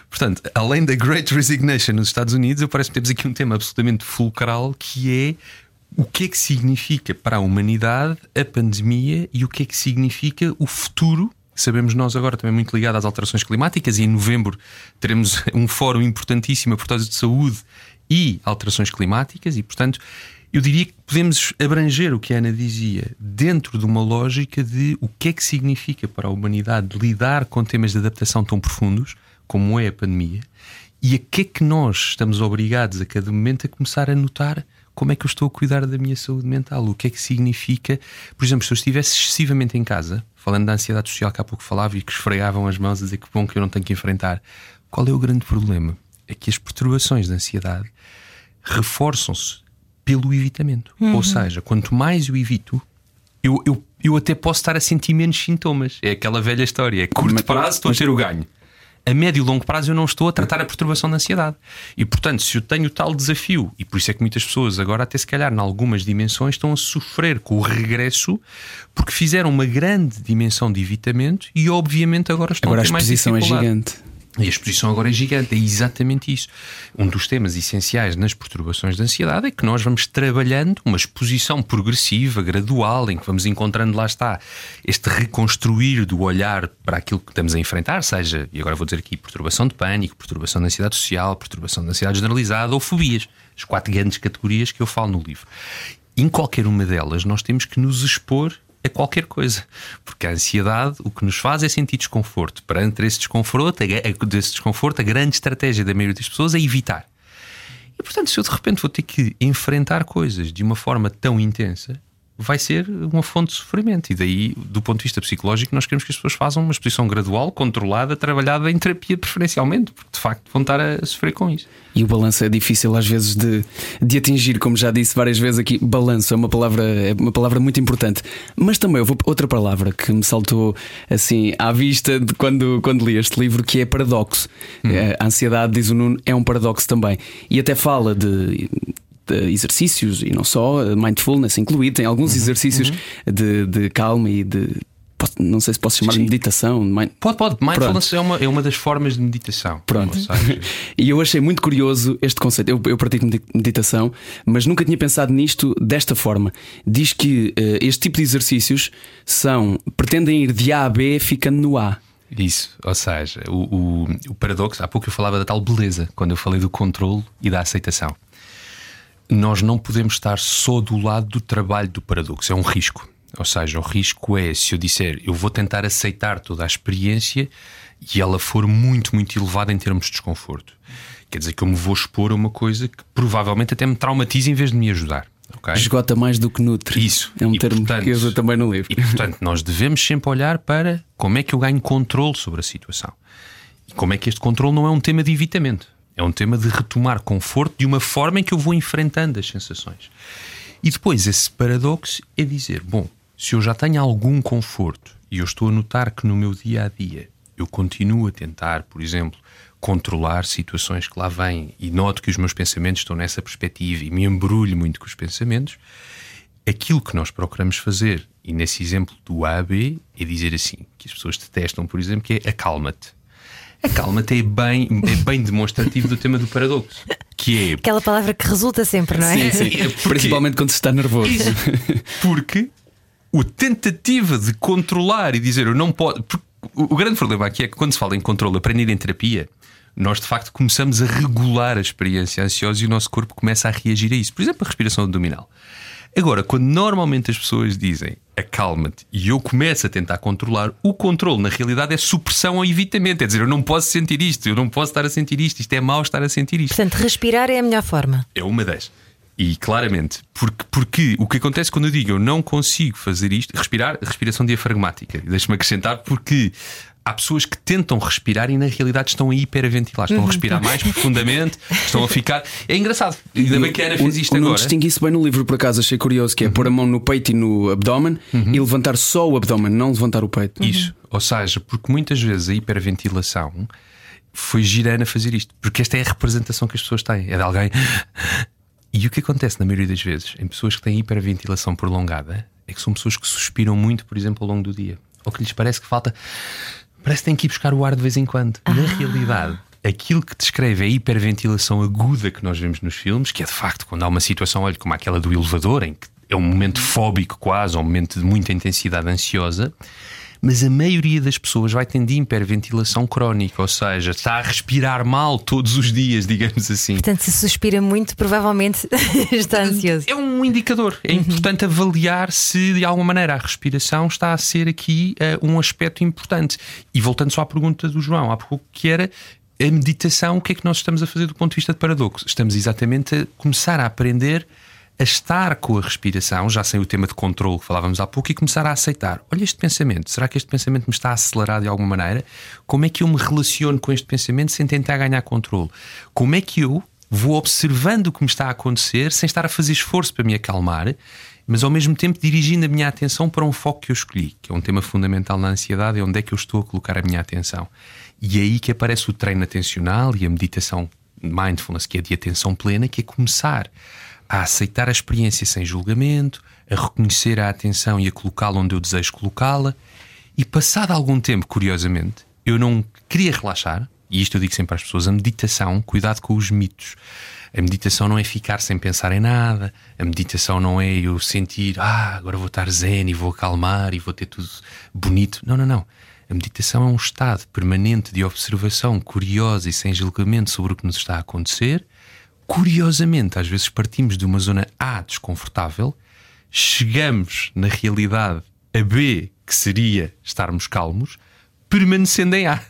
Portanto, além da Great Resignation nos Estados Unidos, eu parece que temos aqui um tema absolutamente fulcral que é o que é que significa para a humanidade a pandemia e o que é que significa o futuro. Sabemos nós agora também muito ligado às alterações climáticas e em novembro teremos um fórum importantíssimo a propósito de saúde e alterações climáticas e, portanto, eu diria que podemos abranger o que a Ana dizia dentro de uma lógica de o que é que significa para a humanidade lidar com temas de adaptação tão profundos como é a pandemia e a que é que nós estamos obrigados a cada momento a começar a notar como é que eu estou a cuidar da minha saúde mental? O que é que significa? Por exemplo, se eu estivesse excessivamente em casa, falando da ansiedade social que há pouco falava e que esfregavam as mãos a dizer que bom que eu não tenho que enfrentar, qual é o grande problema? É que as perturbações de ansiedade reforçam-se pelo evitamento. Uhum. Ou seja, quanto mais eu evito, eu, eu, eu até posso estar a sentir menos sintomas. É aquela velha história. É curto prazo, estou a ter o ganho a médio e longo prazo eu não estou a tratar a perturbação da ansiedade. E portanto, se eu tenho tal desafio, e por isso é que muitas pessoas agora, até se calhar, em algumas dimensões, estão a sofrer com o regresso porque fizeram uma grande dimensão de evitamento e obviamente agora estão agora a ter mais. Agora a exposição é gigante. E a exposição agora é gigante, é exatamente isso. Um dos temas essenciais nas perturbações de ansiedade é que nós vamos trabalhando uma exposição progressiva, gradual, em que vamos encontrando, lá está, este reconstruir do olhar para aquilo que estamos a enfrentar, seja, e agora vou dizer aqui, perturbação de pânico, perturbação de ansiedade social, perturbação de ansiedade generalizada ou fobias. As quatro grandes categorias que eu falo no livro. Em qualquer uma delas, nós temos que nos expor a qualquer coisa. Porque a ansiedade o que nos faz é sentir desconforto. Perante esse desconforto, desse desconforto, a grande estratégia da maioria das pessoas é evitar. E portanto, se eu de repente vou ter que enfrentar coisas de uma forma tão intensa, vai ser uma fonte de sofrimento. E daí, do ponto de vista psicológico, nós queremos que as pessoas façam uma exposição gradual, controlada, trabalhada em terapia preferencialmente, porque de facto vão estar a sofrer com isso. E o balanço é difícil às vezes de, de atingir, como já disse várias vezes aqui, balanço é uma palavra, é uma palavra muito importante. Mas também houve outra palavra que me saltou assim à vista de quando, quando li este livro, que é paradoxo. Hum. A ansiedade, diz o Nuno, é um paradoxo também. E até fala de exercícios e não só, mindfulness incluído, tem alguns uhum, exercícios uhum. De, de calma e de não sei se posso chamar de Sim. meditação. mind- Pode, pode. Mindfulness é uma, é uma das formas de meditação. Pronto. E eu achei muito curioso este conceito. Eu, eu pratico medi- meditação, mas nunca tinha pensado nisto desta forma. Diz que eh, este tipo de exercícios são pretendem ir de A a B ficando no A. Isso, ou seja, o, o, o paradoxo, há pouco eu falava da tal beleza, quando eu falei do controle e da aceitação. Nós não podemos estar só do lado do trabalho do paradoxo, é um risco. Ou seja, o risco é se eu disser eu vou tentar aceitar toda a experiência e ela for muito, muito elevada em termos de desconforto. Quer dizer que eu me vou expor a uma coisa que provavelmente até me traumatiza em vez de me ajudar. ok? Esgota mais do que nutre. Isso. É um E, termo portanto, que eu uso também no livro. E portanto, nós devemos sempre olhar para como é que eu ganho controle sobre a situação. E como é que este controle não é um tema de evitamento, é um tema de retomar conforto de uma forma em que eu vou enfrentando as sensações. E depois, esse paradoxo é dizer: bom, se eu já tenho algum conforto e eu estou a notar que no meu dia a dia eu continuo a tentar, por exemplo, controlar situações que lá vêm e noto que os meus pensamentos estão nessa perspectiva e me embrulho muito com os pensamentos, aquilo que nós procuramos fazer, e nesse exemplo do AB, é dizer assim: que as pessoas detestam, por exemplo, que é acalma-te. Acalma-te é bem, é bem demonstrativo do tema do paradoxo, que é Aquela palavra que resulta sempre, não é? Sim, sim. Principalmente quando se está nervoso. Porque a tentativa de controlar e dizer eu não posso. porque O o grande problema aqui é que quando se fala em controle aprendido em terapia, nós de facto começamos a regular a experiência ansiosa e o nosso corpo começa a reagir a isso. Por exemplo, a respiração abdominal. Agora, quando normalmente as pessoas dizem acalma-te e eu começo a tentar controlar, o controle na realidade é supressão ou evitamento. É dizer, eu não posso sentir isto, eu não posso estar a sentir isto, isto é mau estar a sentir isto. Portanto, respirar é a melhor forma. É uma das. E claramente, porque, porque o que acontece quando eu digo eu não consigo fazer isto, respirar, respiração diafragmática, deixa-me acrescentar, porque há pessoas que tentam respirar e na realidade estão a hiperventilar, estão a respirar mais profundamente, estão a ficar. É engraçado. Ainda bem que a Ana fez isto o, agora. distingui isso bem no livro, por acaso, achei curioso, que é pôr a mão no peito e no abdômen e levantar só o abdômen, não levantar o peito. Isso. Ou seja, porque muitas vezes a hiperventilação foi girando a fazer isto. Porque esta é a representação que as pessoas têm. É de alguém. E o que acontece na maioria das vezes em pessoas que têm hiperventilação prolongada é que são pessoas que suspiram muito, por exemplo, ao longo do dia. Ou que lhes parece que falta. Parece que têm que ir buscar o ar de vez em quando. Na realidade. Aquilo que descreve a hiperventilação aguda que nós vemos nos filmes, que é de facto quando há uma situação, olha, como aquela do elevador, em que é um momento fóbico quase, ou um momento de muita intensidade ansiosa, mas a maioria das pessoas vai tendo hiperventilação crónica, ou seja, está a respirar mal todos os dias, digamos assim. Portanto, se suspira muito, provavelmente está ansioso. É um indicador. É importante avaliar se de alguma maneira a respiração está a ser aqui eh, um aspecto importante. E voltando só à pergunta do João, há pouco que era a meditação, o que é que nós estamos a fazer do ponto de vista de paradoxo? Estamos exatamente a começar a aprender a estar com a respiração, já sem o tema de controle que falávamos há pouco, e começar a aceitar. Olha este pensamento, será que este pensamento me está a acelerar de alguma maneira? Como é que eu me relaciono com este pensamento sem tentar ganhar controle? Como é que eu vou observando o que me está a acontecer sem estar a fazer esforço para me acalmar, mas ao mesmo tempo dirigindo a minha atenção para um foco que eu escolhi, que é um tema fundamental na ansiedade, é onde é que eu estou a colocar a minha atenção. E é aí que aparece o treino atencional e a meditação mindfulness, que é de atenção plena, que é começar a aceitar a experiência sem julgamento, a reconhecer a atenção e a colocá-la onde eu desejo colocá-la. E passado algum tempo, curiosamente, eu não queria relaxar, e isto eu digo sempre às pessoas: a meditação, cuidado com os mitos. A meditação não é ficar sem pensar em nada, a meditação não é eu sentir, ah, agora vou estar zen e vou acalmar e vou ter tudo bonito. Não, não, não. A meditação é um estado permanente de observação curiosa e sem julgamento sobre o que nos está a acontecer. Curiosamente, às vezes partimos de uma zona A desconfortável, chegamos na realidade a B, que seria estarmos calmos, permanecendo em A.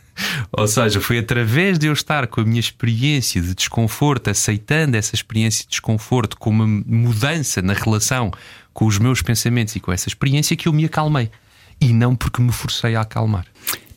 Ou seja, foi através de eu estar com a minha experiência de desconforto, aceitando essa experiência de desconforto com uma mudança na relação com os meus pensamentos e com essa experiência que eu me acalmei. E não porque me forcei a acalmar.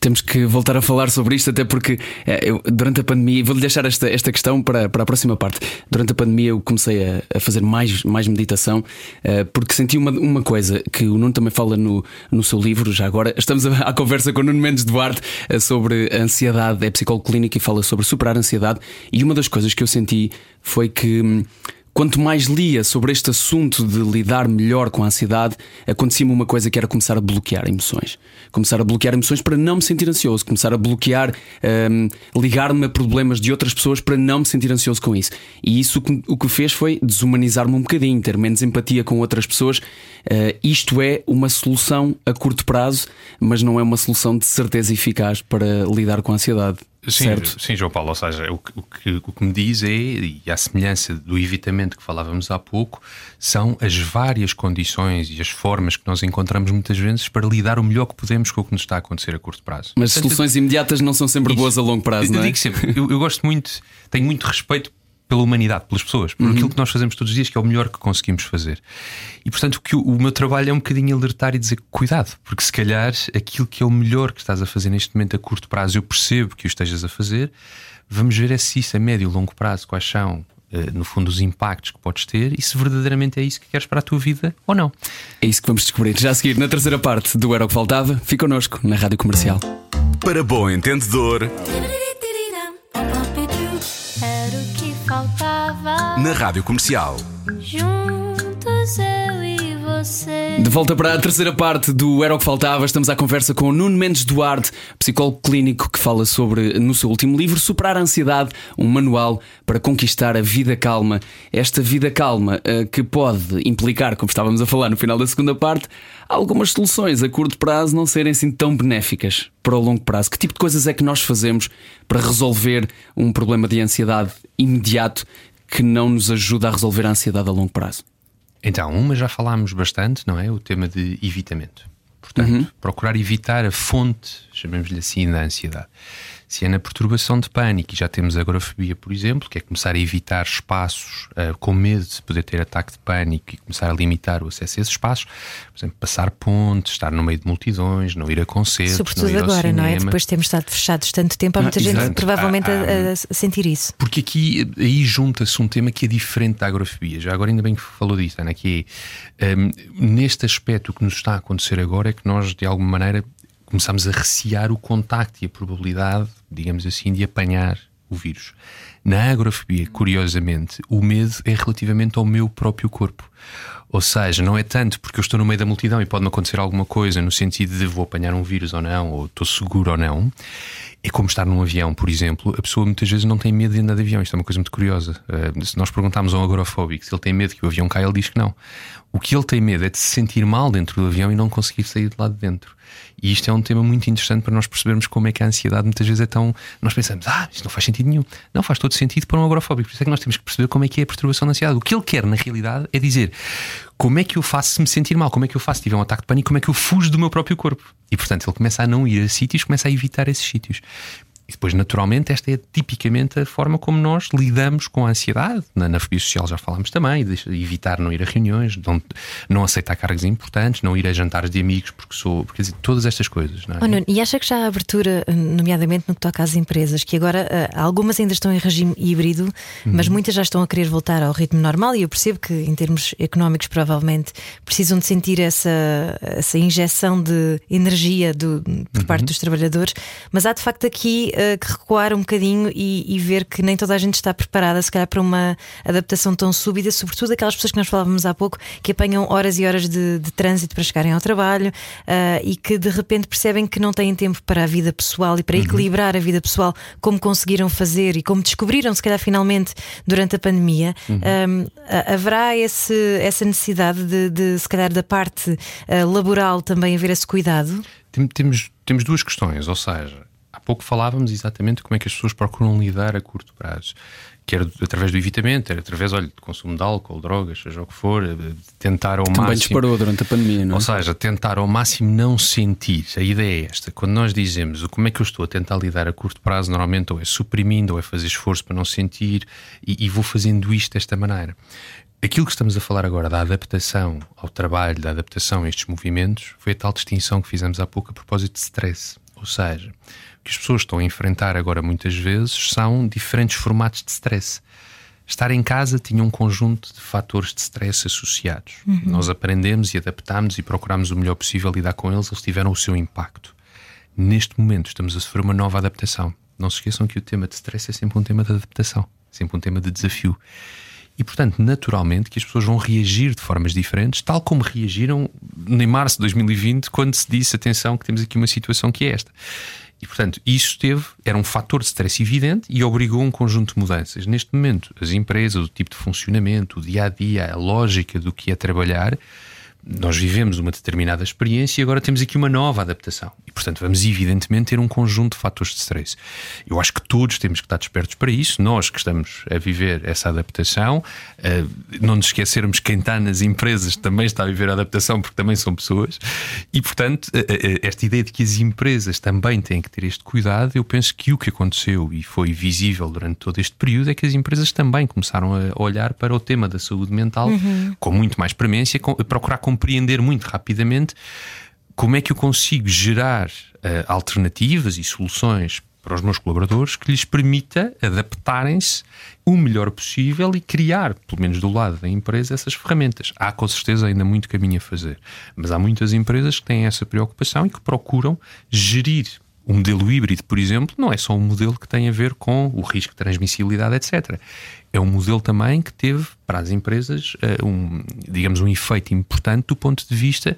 Temos que voltar a falar sobre isto, até porque eh, eu, durante a pandemia, vou-lhe deixar esta, esta questão para, para a próxima parte. Durante a pandemia, eu comecei a, a fazer mais, mais meditação, eh, porque senti uma, uma coisa que o Nuno também fala no, no seu livro, já agora. Estamos à, à conversa com o Nuno Mendes Duarte eh, sobre a ansiedade, é psicólogo clínico e fala sobre superar a ansiedade. E uma das coisas que eu senti foi que. Quanto mais lia sobre este assunto de lidar melhor com a ansiedade, acontecia-me uma coisa que era começar a bloquear emoções. Começar a bloquear emoções para não me sentir ansioso, começar a bloquear, um, ligar-me a problemas de outras pessoas para não me sentir ansioso com isso. E isso o que fez foi desumanizar-me um bocadinho, ter menos empatia com outras pessoas. Uh, isto é uma solução a curto prazo, mas não é uma solução de certeza eficaz para lidar com a ansiedade. Sim, certo? sim, João Paulo, ou seja, o que, o, que, o que me diz é, e a semelhança do evitamento que falávamos há pouco, são as várias condições e as formas que nós encontramos muitas vezes para lidar o melhor que podemos com o que nos está a acontecer a curto prazo. Mas Portanto, soluções imediatas não são sempre boas a longo prazo, não é? Eu digo sempre, eu, eu gosto muito, tenho muito respeito pela humanidade, pelas pessoas, por uhum. aquilo que nós fazemos todos os dias, que é o melhor que conseguimos fazer. E portanto, o, que o, o meu trabalho é um bocadinho alertar e dizer cuidado, porque se calhar aquilo que é o melhor que estás a fazer neste momento a curto prazo, eu percebo que o estejas a fazer, vamos ver é se isso a médio e longo prazo, quais são eh, no fundo, os impactos que podes ter e se verdadeiramente é isso que queres para a tua vida ou não. É isso que vamos descobrir já a seguir na terceira parte do Era o que Faltava. Fica connosco na Rádio Comercial. Para bom entendedor. Na Rádio Comercial. Juntos eu e você. De volta para a terceira parte do Era o que Faltava, estamos à conversa com Nuno Mendes Duarte, psicólogo clínico que fala sobre, no seu último livro, Superar a Ansiedade, um manual para conquistar a vida calma. Esta vida calma uh, que pode implicar, como estávamos a falar no final da segunda parte, algumas soluções a curto prazo não serem assim tão benéficas para o longo prazo. Que tipo de coisas é que nós fazemos para resolver um problema de ansiedade imediato que não nos ajuda a resolver a ansiedade a longo prazo? Então, uma já falámos bastante, não é? O tema de evitamento. Portanto, uhum. procurar evitar a fonte, chamemos-lhe assim, da ansiedade. Se é na perturbação de pânico, e já temos agorafobia, por exemplo, que é começar a evitar espaços uh, com medo de poder ter ataque de pânico e começar a limitar o acesso a esses espaços, por exemplo, passar pontes, estar no meio de multidões, não ir a concertos. Sobretudo não ir agora, ao não é? Depois de termos estado fechados tanto tempo, há muita ah, gente exatamente. provavelmente ah, ah, a, a, sentir isso. Porque aqui aí junta-se um tema que é diferente da agrofobia. Já agora, ainda bem que falou disso, Ana, que é um, neste aspecto o que nos está a acontecer agora é que nós, de alguma maneira, começamos a recear o contacto e a probabilidade, digamos assim, de apanhar o vírus. Na agrofobia, curiosamente, o medo é relativamente ao meu próprio corpo. Ou seja, não é tanto porque eu estou no meio da multidão e pode-me acontecer alguma coisa no sentido de vou apanhar um vírus ou não, ou estou seguro ou não. É como estar num avião, por exemplo. A pessoa muitas vezes não tem medo de andar de avião. Isto é uma coisa muito curiosa. Uh, se nós perguntarmos a um agrofóbico se ele tem medo que o avião caia, ele diz que não. O que ele tem medo é de se sentir mal dentro do avião e não conseguir sair de lá de dentro. E isto é um tema muito interessante para nós percebermos como é que a ansiedade muitas vezes é tão. Nós pensamos, ah, isto não faz sentido nenhum. Não faz todo sentido para um agrofóbico. Por isso é que nós temos que perceber como é que é a perturbação da ansiedade. O que ele quer, na realidade, é dizer como é que eu faço se me sentir mal, como é que eu faço se tiver um ataque de pânico, como é que eu fujo do meu próprio corpo. E portanto ele começa a não ir a sítios, começa a evitar esses sítios. E depois, naturalmente, esta é tipicamente a forma como nós lidamos com a ansiedade. Na, na fobia social já falámos também, de evitar não ir a reuniões, não, não aceitar cargos importantes, não ir a jantares de amigos, porque sou. Porque, dizer, todas estas coisas. Não é? oh, Nuno, e acha que já há abertura, nomeadamente no que toca às empresas, que agora uh, algumas ainda estão em regime híbrido, uhum. mas muitas já estão a querer voltar ao ritmo normal, e eu percebo que, em termos económicos, provavelmente precisam de sentir essa, essa injeção de energia do, por uhum. parte dos trabalhadores, mas há de facto aqui uh, que recuar um bocadinho e, e, ver que nem toda a gente está preparada, se calhar, para uma adaptação tão súbita, sobretudo aquelas pessoas que nós falávamos há pouco, que apanham horas e horas de, de trânsito para chegarem ao trabalho uh, e que de repente percebem que não têm tempo para a vida pessoal e para uhum. equilibrar a vida pessoal, como conseguiram fazer e como descobriram, se calhar, finalmente durante a pandemia. Uhum. Um, haverá esse, essa necessidade de, de, se calhar, da parte uh, laboral também haver esse cuidado? Temos, temos duas questões, ou seja, há pouco falávamos exatamente como é que as pessoas procuram lidar a curto prazo. Quer através do evitamento, quer através olha, de consumo de álcool, drogas, seja o que for, de tentar ao Também máximo. disparou durante a pandemia, não é? Ou seja, tentar ao máximo não sentir. A ideia é esta. Quando nós dizemos como é que eu estou a tentar lidar a curto prazo, normalmente ou é suprimindo, ou é fazer esforço para não sentir, e, e vou fazendo isto desta maneira. Aquilo que estamos a falar agora da adaptação ao trabalho, da adaptação a estes movimentos, foi a tal distinção que fizemos há pouco a propósito de stress. Ou seja, que as pessoas estão a enfrentar agora muitas vezes são diferentes formatos de stress. Estar em casa tinha um conjunto de fatores de stress associados. Uhum. Nós aprendemos e adaptámos e procurámos o melhor possível lidar com eles, eles tiveram o seu impacto. Neste momento estamos a sofrer uma nova adaptação. Não se esqueçam que o tema de stress é sempre um tema de adaptação, sempre um tema de desafio. E, portanto, naturalmente que as pessoas vão reagir de formas diferentes, tal como reagiram em março de 2020, quando se disse: atenção, que temos aqui uma situação que é esta. E, portanto, isso teve, era um fator de stress evidente e obrigou um conjunto de mudanças. Neste momento, as empresas, o tipo de funcionamento, o dia a dia, a lógica do que é trabalhar, nós vivemos uma determinada experiência e agora temos aqui uma nova adaptação. E, portanto, vamos evidentemente ter um conjunto de fatores de stress. Eu acho que todos temos que estar despertos para isso. Nós que estamos a viver essa adaptação, uh, não nos esquecermos quem está nas empresas também está a viver a adaptação, porque também são pessoas. E, portanto, uh, uh, esta ideia de que as empresas também têm que ter este cuidado, eu penso que o que aconteceu e foi visível durante todo este período é que as empresas também começaram a olhar para o tema da saúde mental uhum. com muito mais premência, com, procurar compreender muito rapidamente como é que eu consigo gerar uh, alternativas e soluções para os meus colaboradores que lhes permita adaptarem-se o melhor possível e criar, pelo menos do lado da empresa, essas ferramentas. Há com certeza ainda muito caminho a fazer, mas há muitas empresas que têm essa preocupação e que procuram gerir o modelo híbrido, por exemplo, não é só um modelo que tem a ver com o risco de transmissibilidade, etc é um modelo também que teve para as empresas uh, um, digamos, um efeito importante do ponto de vista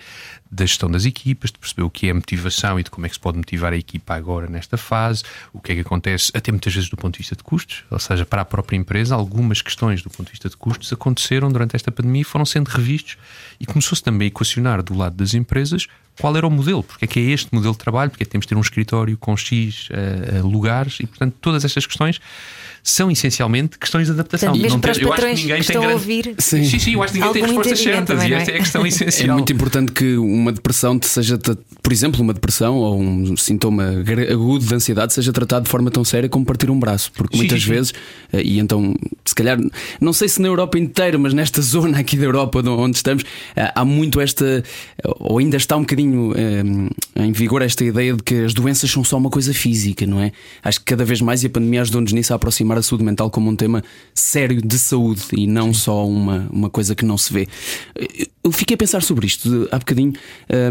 da gestão das equipas, de perceber o que é motivação e de como é que se pode motivar a equipa agora nesta fase, o que é que acontece, até muitas vezes do ponto de vista de custos, ou seja, para a própria empresa, algumas questões do ponto de vista de custos aconteceram durante esta pandemia e foram sendo revistos e começou-se também a equacionar do lado das empresas qual era o modelo, porque é que é este modelo de trabalho, porque é que temos de ter um escritório com X uh, lugares e, portanto, todas estas questões são essencialmente questões de adaptação. Portanto, mesmo não para os patrões que, que estão grande... ouvir. Sim. sim, sim, eu acho que ninguém tem respostas certas e esta é a questão essencial. É muito importante que uma depressão seja, por exemplo, uma depressão ou um sintoma agudo de ansiedade seja tratado de forma tão séria como partir um braço, porque muitas sim, sim. vezes, eh, e então, se calhar, não sei se na Europa inteira, mas nesta zona aqui da Europa onde estamos, eh, há muito esta, ou ainda está um bocadinho eh, em vigor esta ideia de que as doenças são só uma coisa física, não é? Acho que cada vez mais e a pandemia ajudou-nos nisso a aproximar a saúde mental como um tema sério de saúde e não Sim. só uma, uma coisa que não se vê. Eu fiquei a pensar sobre isto há bocadinho,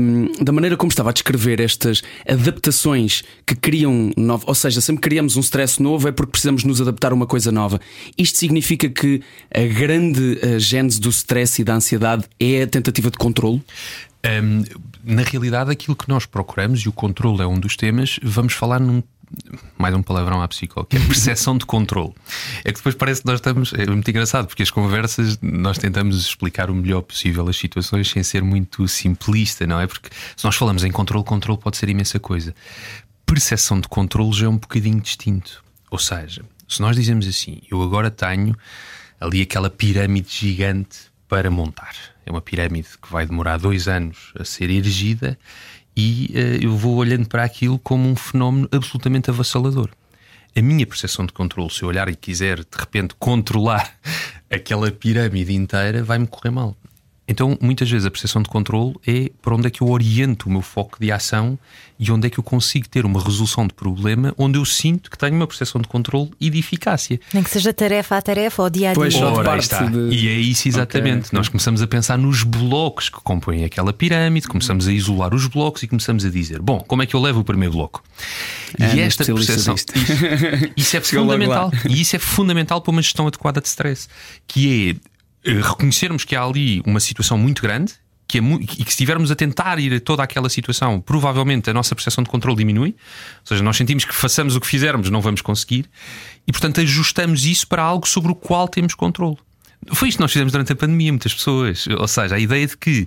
um, da maneira como estava a descrever estas adaptações que criam novo, ou seja, sempre criamos um stress novo é porque precisamos nos adaptar a uma coisa nova. Isto significa que a grande gênese do stress e da ansiedade é a tentativa de controle? Um, na realidade, aquilo que nós procuramos, e o controle é um dos temas, vamos falar num mais um palavrão à psicóloga, que é percepção de controle. É que depois parece que nós estamos. É muito engraçado, porque as conversas nós tentamos explicar o melhor possível as situações sem ser muito simplista, não é? Porque se nós falamos em controle, controle pode ser imensa coisa. Percepção de controle já é um bocadinho distinto. Ou seja, se nós dizemos assim, eu agora tenho ali aquela pirâmide gigante para montar. É uma pirâmide que vai demorar dois anos a ser erigida e uh, eu vou olhando para aquilo como um fenómeno absolutamente avassalador. A minha percepção de controle, se eu olhar e quiser de repente controlar aquela pirâmide inteira, vai-me correr mal. Então, muitas vezes, a percepção de controle é para onde é que eu oriento o meu foco de ação e onde é que eu consigo ter uma resolução de problema onde eu sinto que tenho uma percepção de controle e de eficácia. Nem que seja tarefa a tarefa ou dia a dia. Pois, Ora, está. De... E é isso exatamente. Okay. Nós começamos a pensar nos blocos que compõem aquela pirâmide, começamos a isolar os blocos e começamos a dizer: bom, como é que eu levo o primeiro bloco? É, e esta percepção. Isso, isso é fundamental. E isso é fundamental para uma gestão adequada de stress, que é reconhecermos que há ali uma situação muito grande que é e que estivermos a tentar ir a toda aquela situação, provavelmente a nossa percepção de controle diminui. Ou seja, nós sentimos que façamos o que fizermos, não vamos conseguir. E, portanto, ajustamos isso para algo sobre o qual temos controle. Foi isto que nós fizemos durante a pandemia, muitas pessoas. Ou seja, a ideia de que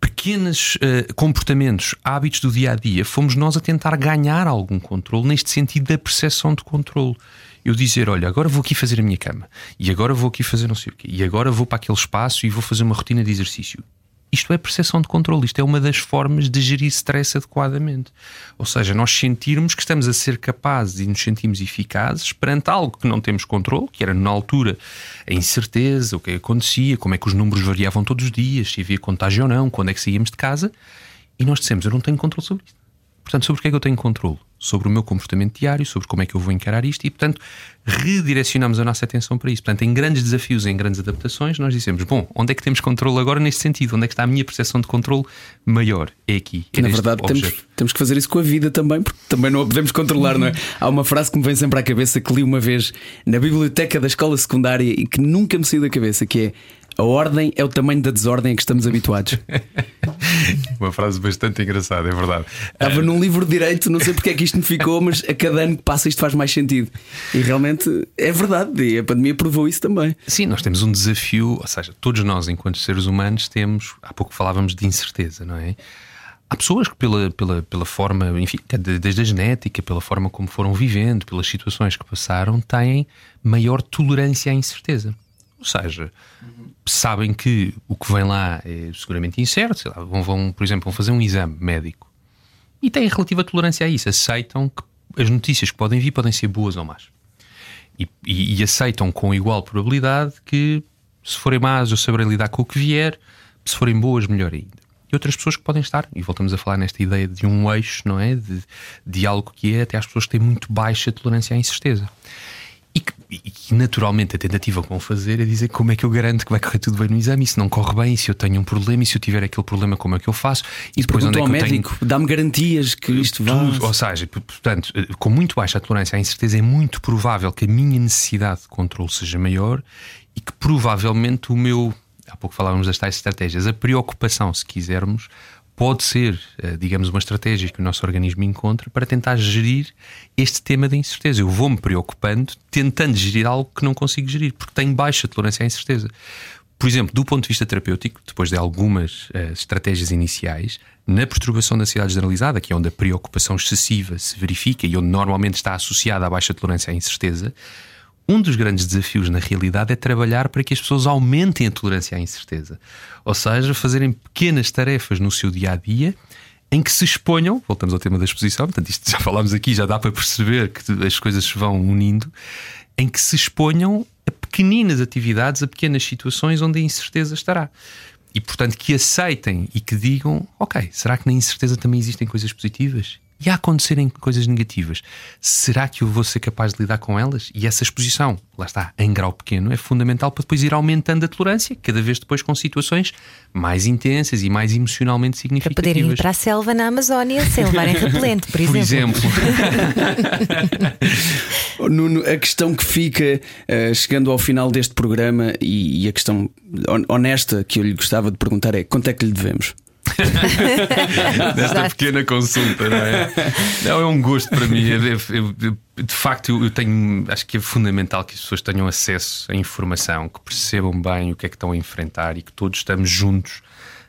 pequenos uh, comportamentos, hábitos do dia a dia, fomos nós a tentar ganhar algum controle neste sentido da percepção de controle eu dizer: olha, agora vou aqui fazer a minha cama, e agora vou aqui fazer não sei o quê, e agora vou para aquele espaço e vou fazer uma rotina de exercício. Isto é percepção de controle, isto é uma das formas de gerir stress adequadamente. Ou seja, nós sentirmos que estamos a ser capazes e nos sentimos eficazes perante algo que não temos controle, que era na altura a incerteza, o que acontecia, como é que os números variavam todos os dias, se havia contágio ou não, quando é que saíamos de casa, e nós dissemos: Eu não tenho controle sobre isto. Portanto, sobre o que é que eu tenho controle? Sobre o meu comportamento diário, sobre como é que eu vou encarar isto e, portanto, redirecionamos a nossa atenção para isso. Portanto, em grandes desafios, em grandes adaptações, nós dizemos: bom, onde é que temos controle agora neste sentido? Onde é que está a minha percepção de controle maior? É aqui. É Na verdade, temos, temos que fazer isso com a vida também, porque também não a podemos controlar, não é? Há uma frase que me vem sempre à cabeça que li uma vez na biblioteca da escola secundária e que nunca me saiu da cabeça, que é a ordem é o tamanho da desordem a que estamos habituados. Uma frase bastante engraçada, é verdade. Estava num livro de direito, não sei porque é que isto me ficou, mas a cada ano que passa isto faz mais sentido. E realmente é verdade, e a pandemia provou isso também. Sim, nós temos um desafio, ou seja, todos nós, enquanto seres humanos, temos. Há pouco falávamos de incerteza, não é? Há pessoas que, pela, pela, pela forma, enfim, desde a genética, pela forma como foram vivendo, pelas situações que passaram, têm maior tolerância à incerteza. Ou seja, sabem que o que vem lá é seguramente incerto, lá, vão, vão, por exemplo, vão fazer um exame médico e têm relativa tolerância a isso, aceitam que as notícias que podem vir podem ser boas ou más. E, e, e aceitam com igual probabilidade que se forem más eu saberei lidar com o que vier, se forem boas, melhor ainda. E outras pessoas que podem estar, e voltamos a falar nesta ideia de um eixo, não é? De, de algo que é até as pessoas que têm muito baixa tolerância à incerteza. E que, e naturalmente a tentativa que vão fazer é dizer como é que eu garanto que vai correr tudo bem no exame, e se não corre bem, e se eu tenho um problema, e se eu tiver aquele problema, como é que eu faço? E depois onde é que ao médico, tenho... dá-me garantias que isto vai. Ou seja, portanto, com muito baixa tolerância à incerteza, é muito provável que a minha necessidade de controle seja maior e que provavelmente o meu. Há pouco falávamos das tais estratégias, a preocupação, se quisermos, pode ser, eh, digamos, uma estratégia que o nosso organismo encontra para tentar gerir este tema da incerteza. Eu vou-me preocupando, tentando gerir algo que não consigo gerir, porque tenho baixa tolerância à incerteza. Por exemplo, do ponto de vista terapêutico, depois de algumas uh, estratégias iniciais, na perturbação da ansiedade generalizada, que é onde a preocupação excessiva se verifica e onde normalmente está associada à baixa tolerância à incerteza, um dos grandes desafios na realidade é trabalhar para que as pessoas aumentem a tolerância à incerteza. Ou seja, fazerem pequenas tarefas no seu dia a dia em que se exponham, voltamos ao tema da exposição, portanto, isto já falámos aqui, já dá para perceber que as coisas se vão unindo, em que se exponham a pequeninas atividades, a pequenas situações onde a incerteza estará. E, portanto, que aceitem e que digam: ok, será que na incerteza também existem coisas positivas? E a acontecerem coisas negativas, será que eu vou ser capaz de lidar com elas? E essa exposição, lá está, em grau pequeno, é fundamental para depois ir aumentando a tolerância, cada vez depois com situações mais intensas e mais emocionalmente significativas. Para poderem ir para a selva na Amazónia sem levarem repelente, por exemplo. Por exemplo. Nuno, a questão que fica uh, chegando ao final deste programa e, e a questão honesta que eu lhe gostava de perguntar é quanto é que lhe devemos? Desta pequena consulta, não é? Não, é um gosto para mim. Eu, eu, eu, de facto, eu tenho. Acho que é fundamental que as pessoas tenham acesso à informação, que percebam bem o que é que estão a enfrentar e que todos estamos juntos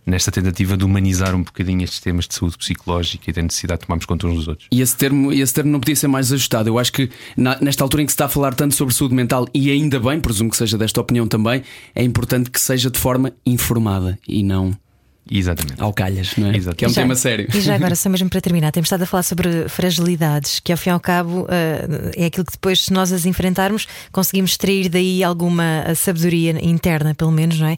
nesta tentativa de humanizar um bocadinho estes temas de saúde psicológica e da necessidade de tomarmos conta uns dos outros. E esse termo, esse termo não podia ser mais ajustado. Eu acho que na, nesta altura em que se está a falar tanto sobre saúde mental, e ainda bem, presumo que seja desta opinião também, é importante que seja de forma informada e não Exatamente. Ao calhas, não é? Exatamente. Que é um já, tema sério. E já agora, só mesmo para terminar, temos estado a falar sobre fragilidades, que ao fim e ao cabo uh, é aquilo que depois, se nós as enfrentarmos, conseguimos extrair daí alguma sabedoria interna, pelo menos, não é? Uh,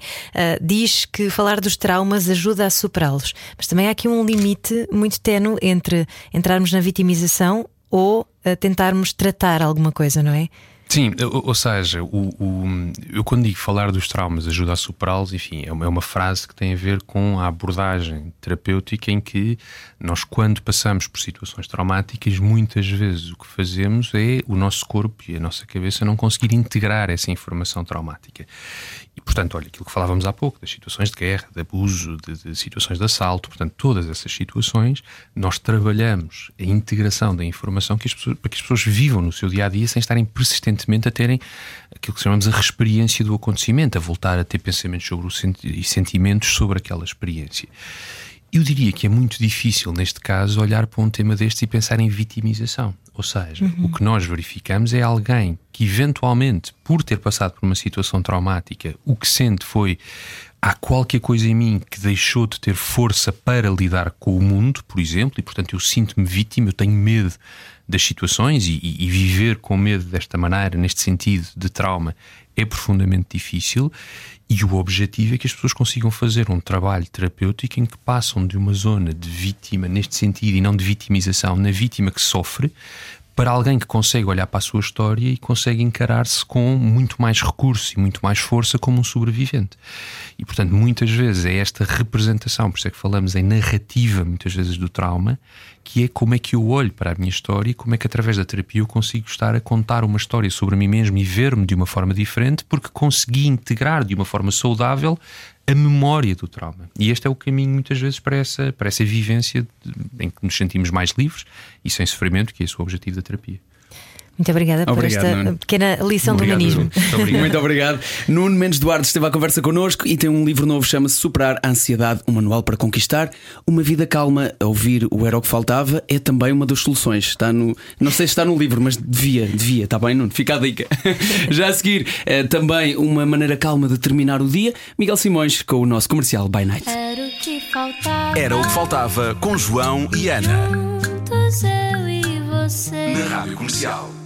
diz que falar dos traumas ajuda a superá-los, mas também há aqui um limite muito tenue entre entrarmos na vitimização ou uh, tentarmos tratar alguma coisa, não é? Sim, ou, seja, o, o, eu quando digo falar dos traumas ajuda a superá-los, enfim, é é uma, frase que tem a ver com a abordagem terapêutica em que nós, quando passamos por situações traumáticas, muitas vezes o que fazemos é o nosso corpo e a nossa cabeça não conseguir integrar essa informação traumática. E, portanto, olha, aquilo que falávamos há pouco, das situações de guerra, de abuso, de, de situações de assalto, portanto, todas essas situações, nós trabalhamos a integração da informação que pessoas, para que as pessoas vivam no seu dia a dia sem estarem persistentemente a terem aquilo que chamamos a experiência do acontecimento, a voltar a ter pensamentos sobre o e sentimentos sobre aquela experiência. Eu diria que é muito difícil, neste caso, olhar para um tema deste e pensar em vitimização. Ou seja, uhum. o que nós verificamos é alguém que, eventualmente, por ter passado por uma situação traumática, o que sente foi há qualquer coisa em mim que deixou de ter força para lidar com o mundo, por exemplo, e portanto eu sinto-me vítima, eu tenho medo das situações e, e, viver com medo desta maneira, neste sentido de trauma, é profundamente difícil. E o objetivo é que as pessoas consigam fazer um trabalho terapêutico em que passam de uma zona de vítima, neste sentido, e não de vitimização, na vítima que sofre, para alguém que consegue olhar para a sua história e consegue encarar-se com muito mais recurso e muito mais força como um sobrevivente. E, portanto, muitas vezes é esta representação, por isso é que falamos em narrativa, muitas vezes, do trauma, que é como é que eu olho para a minha história e como é que, através da terapia, eu consigo estar a contar uma história sobre mim mesmo e ver-me de uma forma diferente, porque consegui integrar de uma forma saudável a memória do trauma. E este é o caminho, muitas vezes, para essa, para essa vivência em que nos sentimos mais livres e sem sofrimento, que é esse o objetivo da terapia. Muito obrigada Obrigado, por esta Nuno. pequena lição Obrigado, do humanismo. Muito obrigado. Muito obrigado. Nuno Mendes Duarte esteve à conversa connosco e tem um livro novo, chama-se Superar a Ansiedade, um manual para conquistar uma vida calma. A ouvir o Era o que Faltava é também uma das soluções. Está no, não sei se está no livro, mas devia, devia, está bem, Nuno? Fica a dica. Já a seguir, eh, também uma maneira calma de terminar o dia. Miguel Simões com o nosso comercial By Night. Era o que faltava. Era o que faltava com João e Ana. Juntos eu e você. Na Rádio Comercial.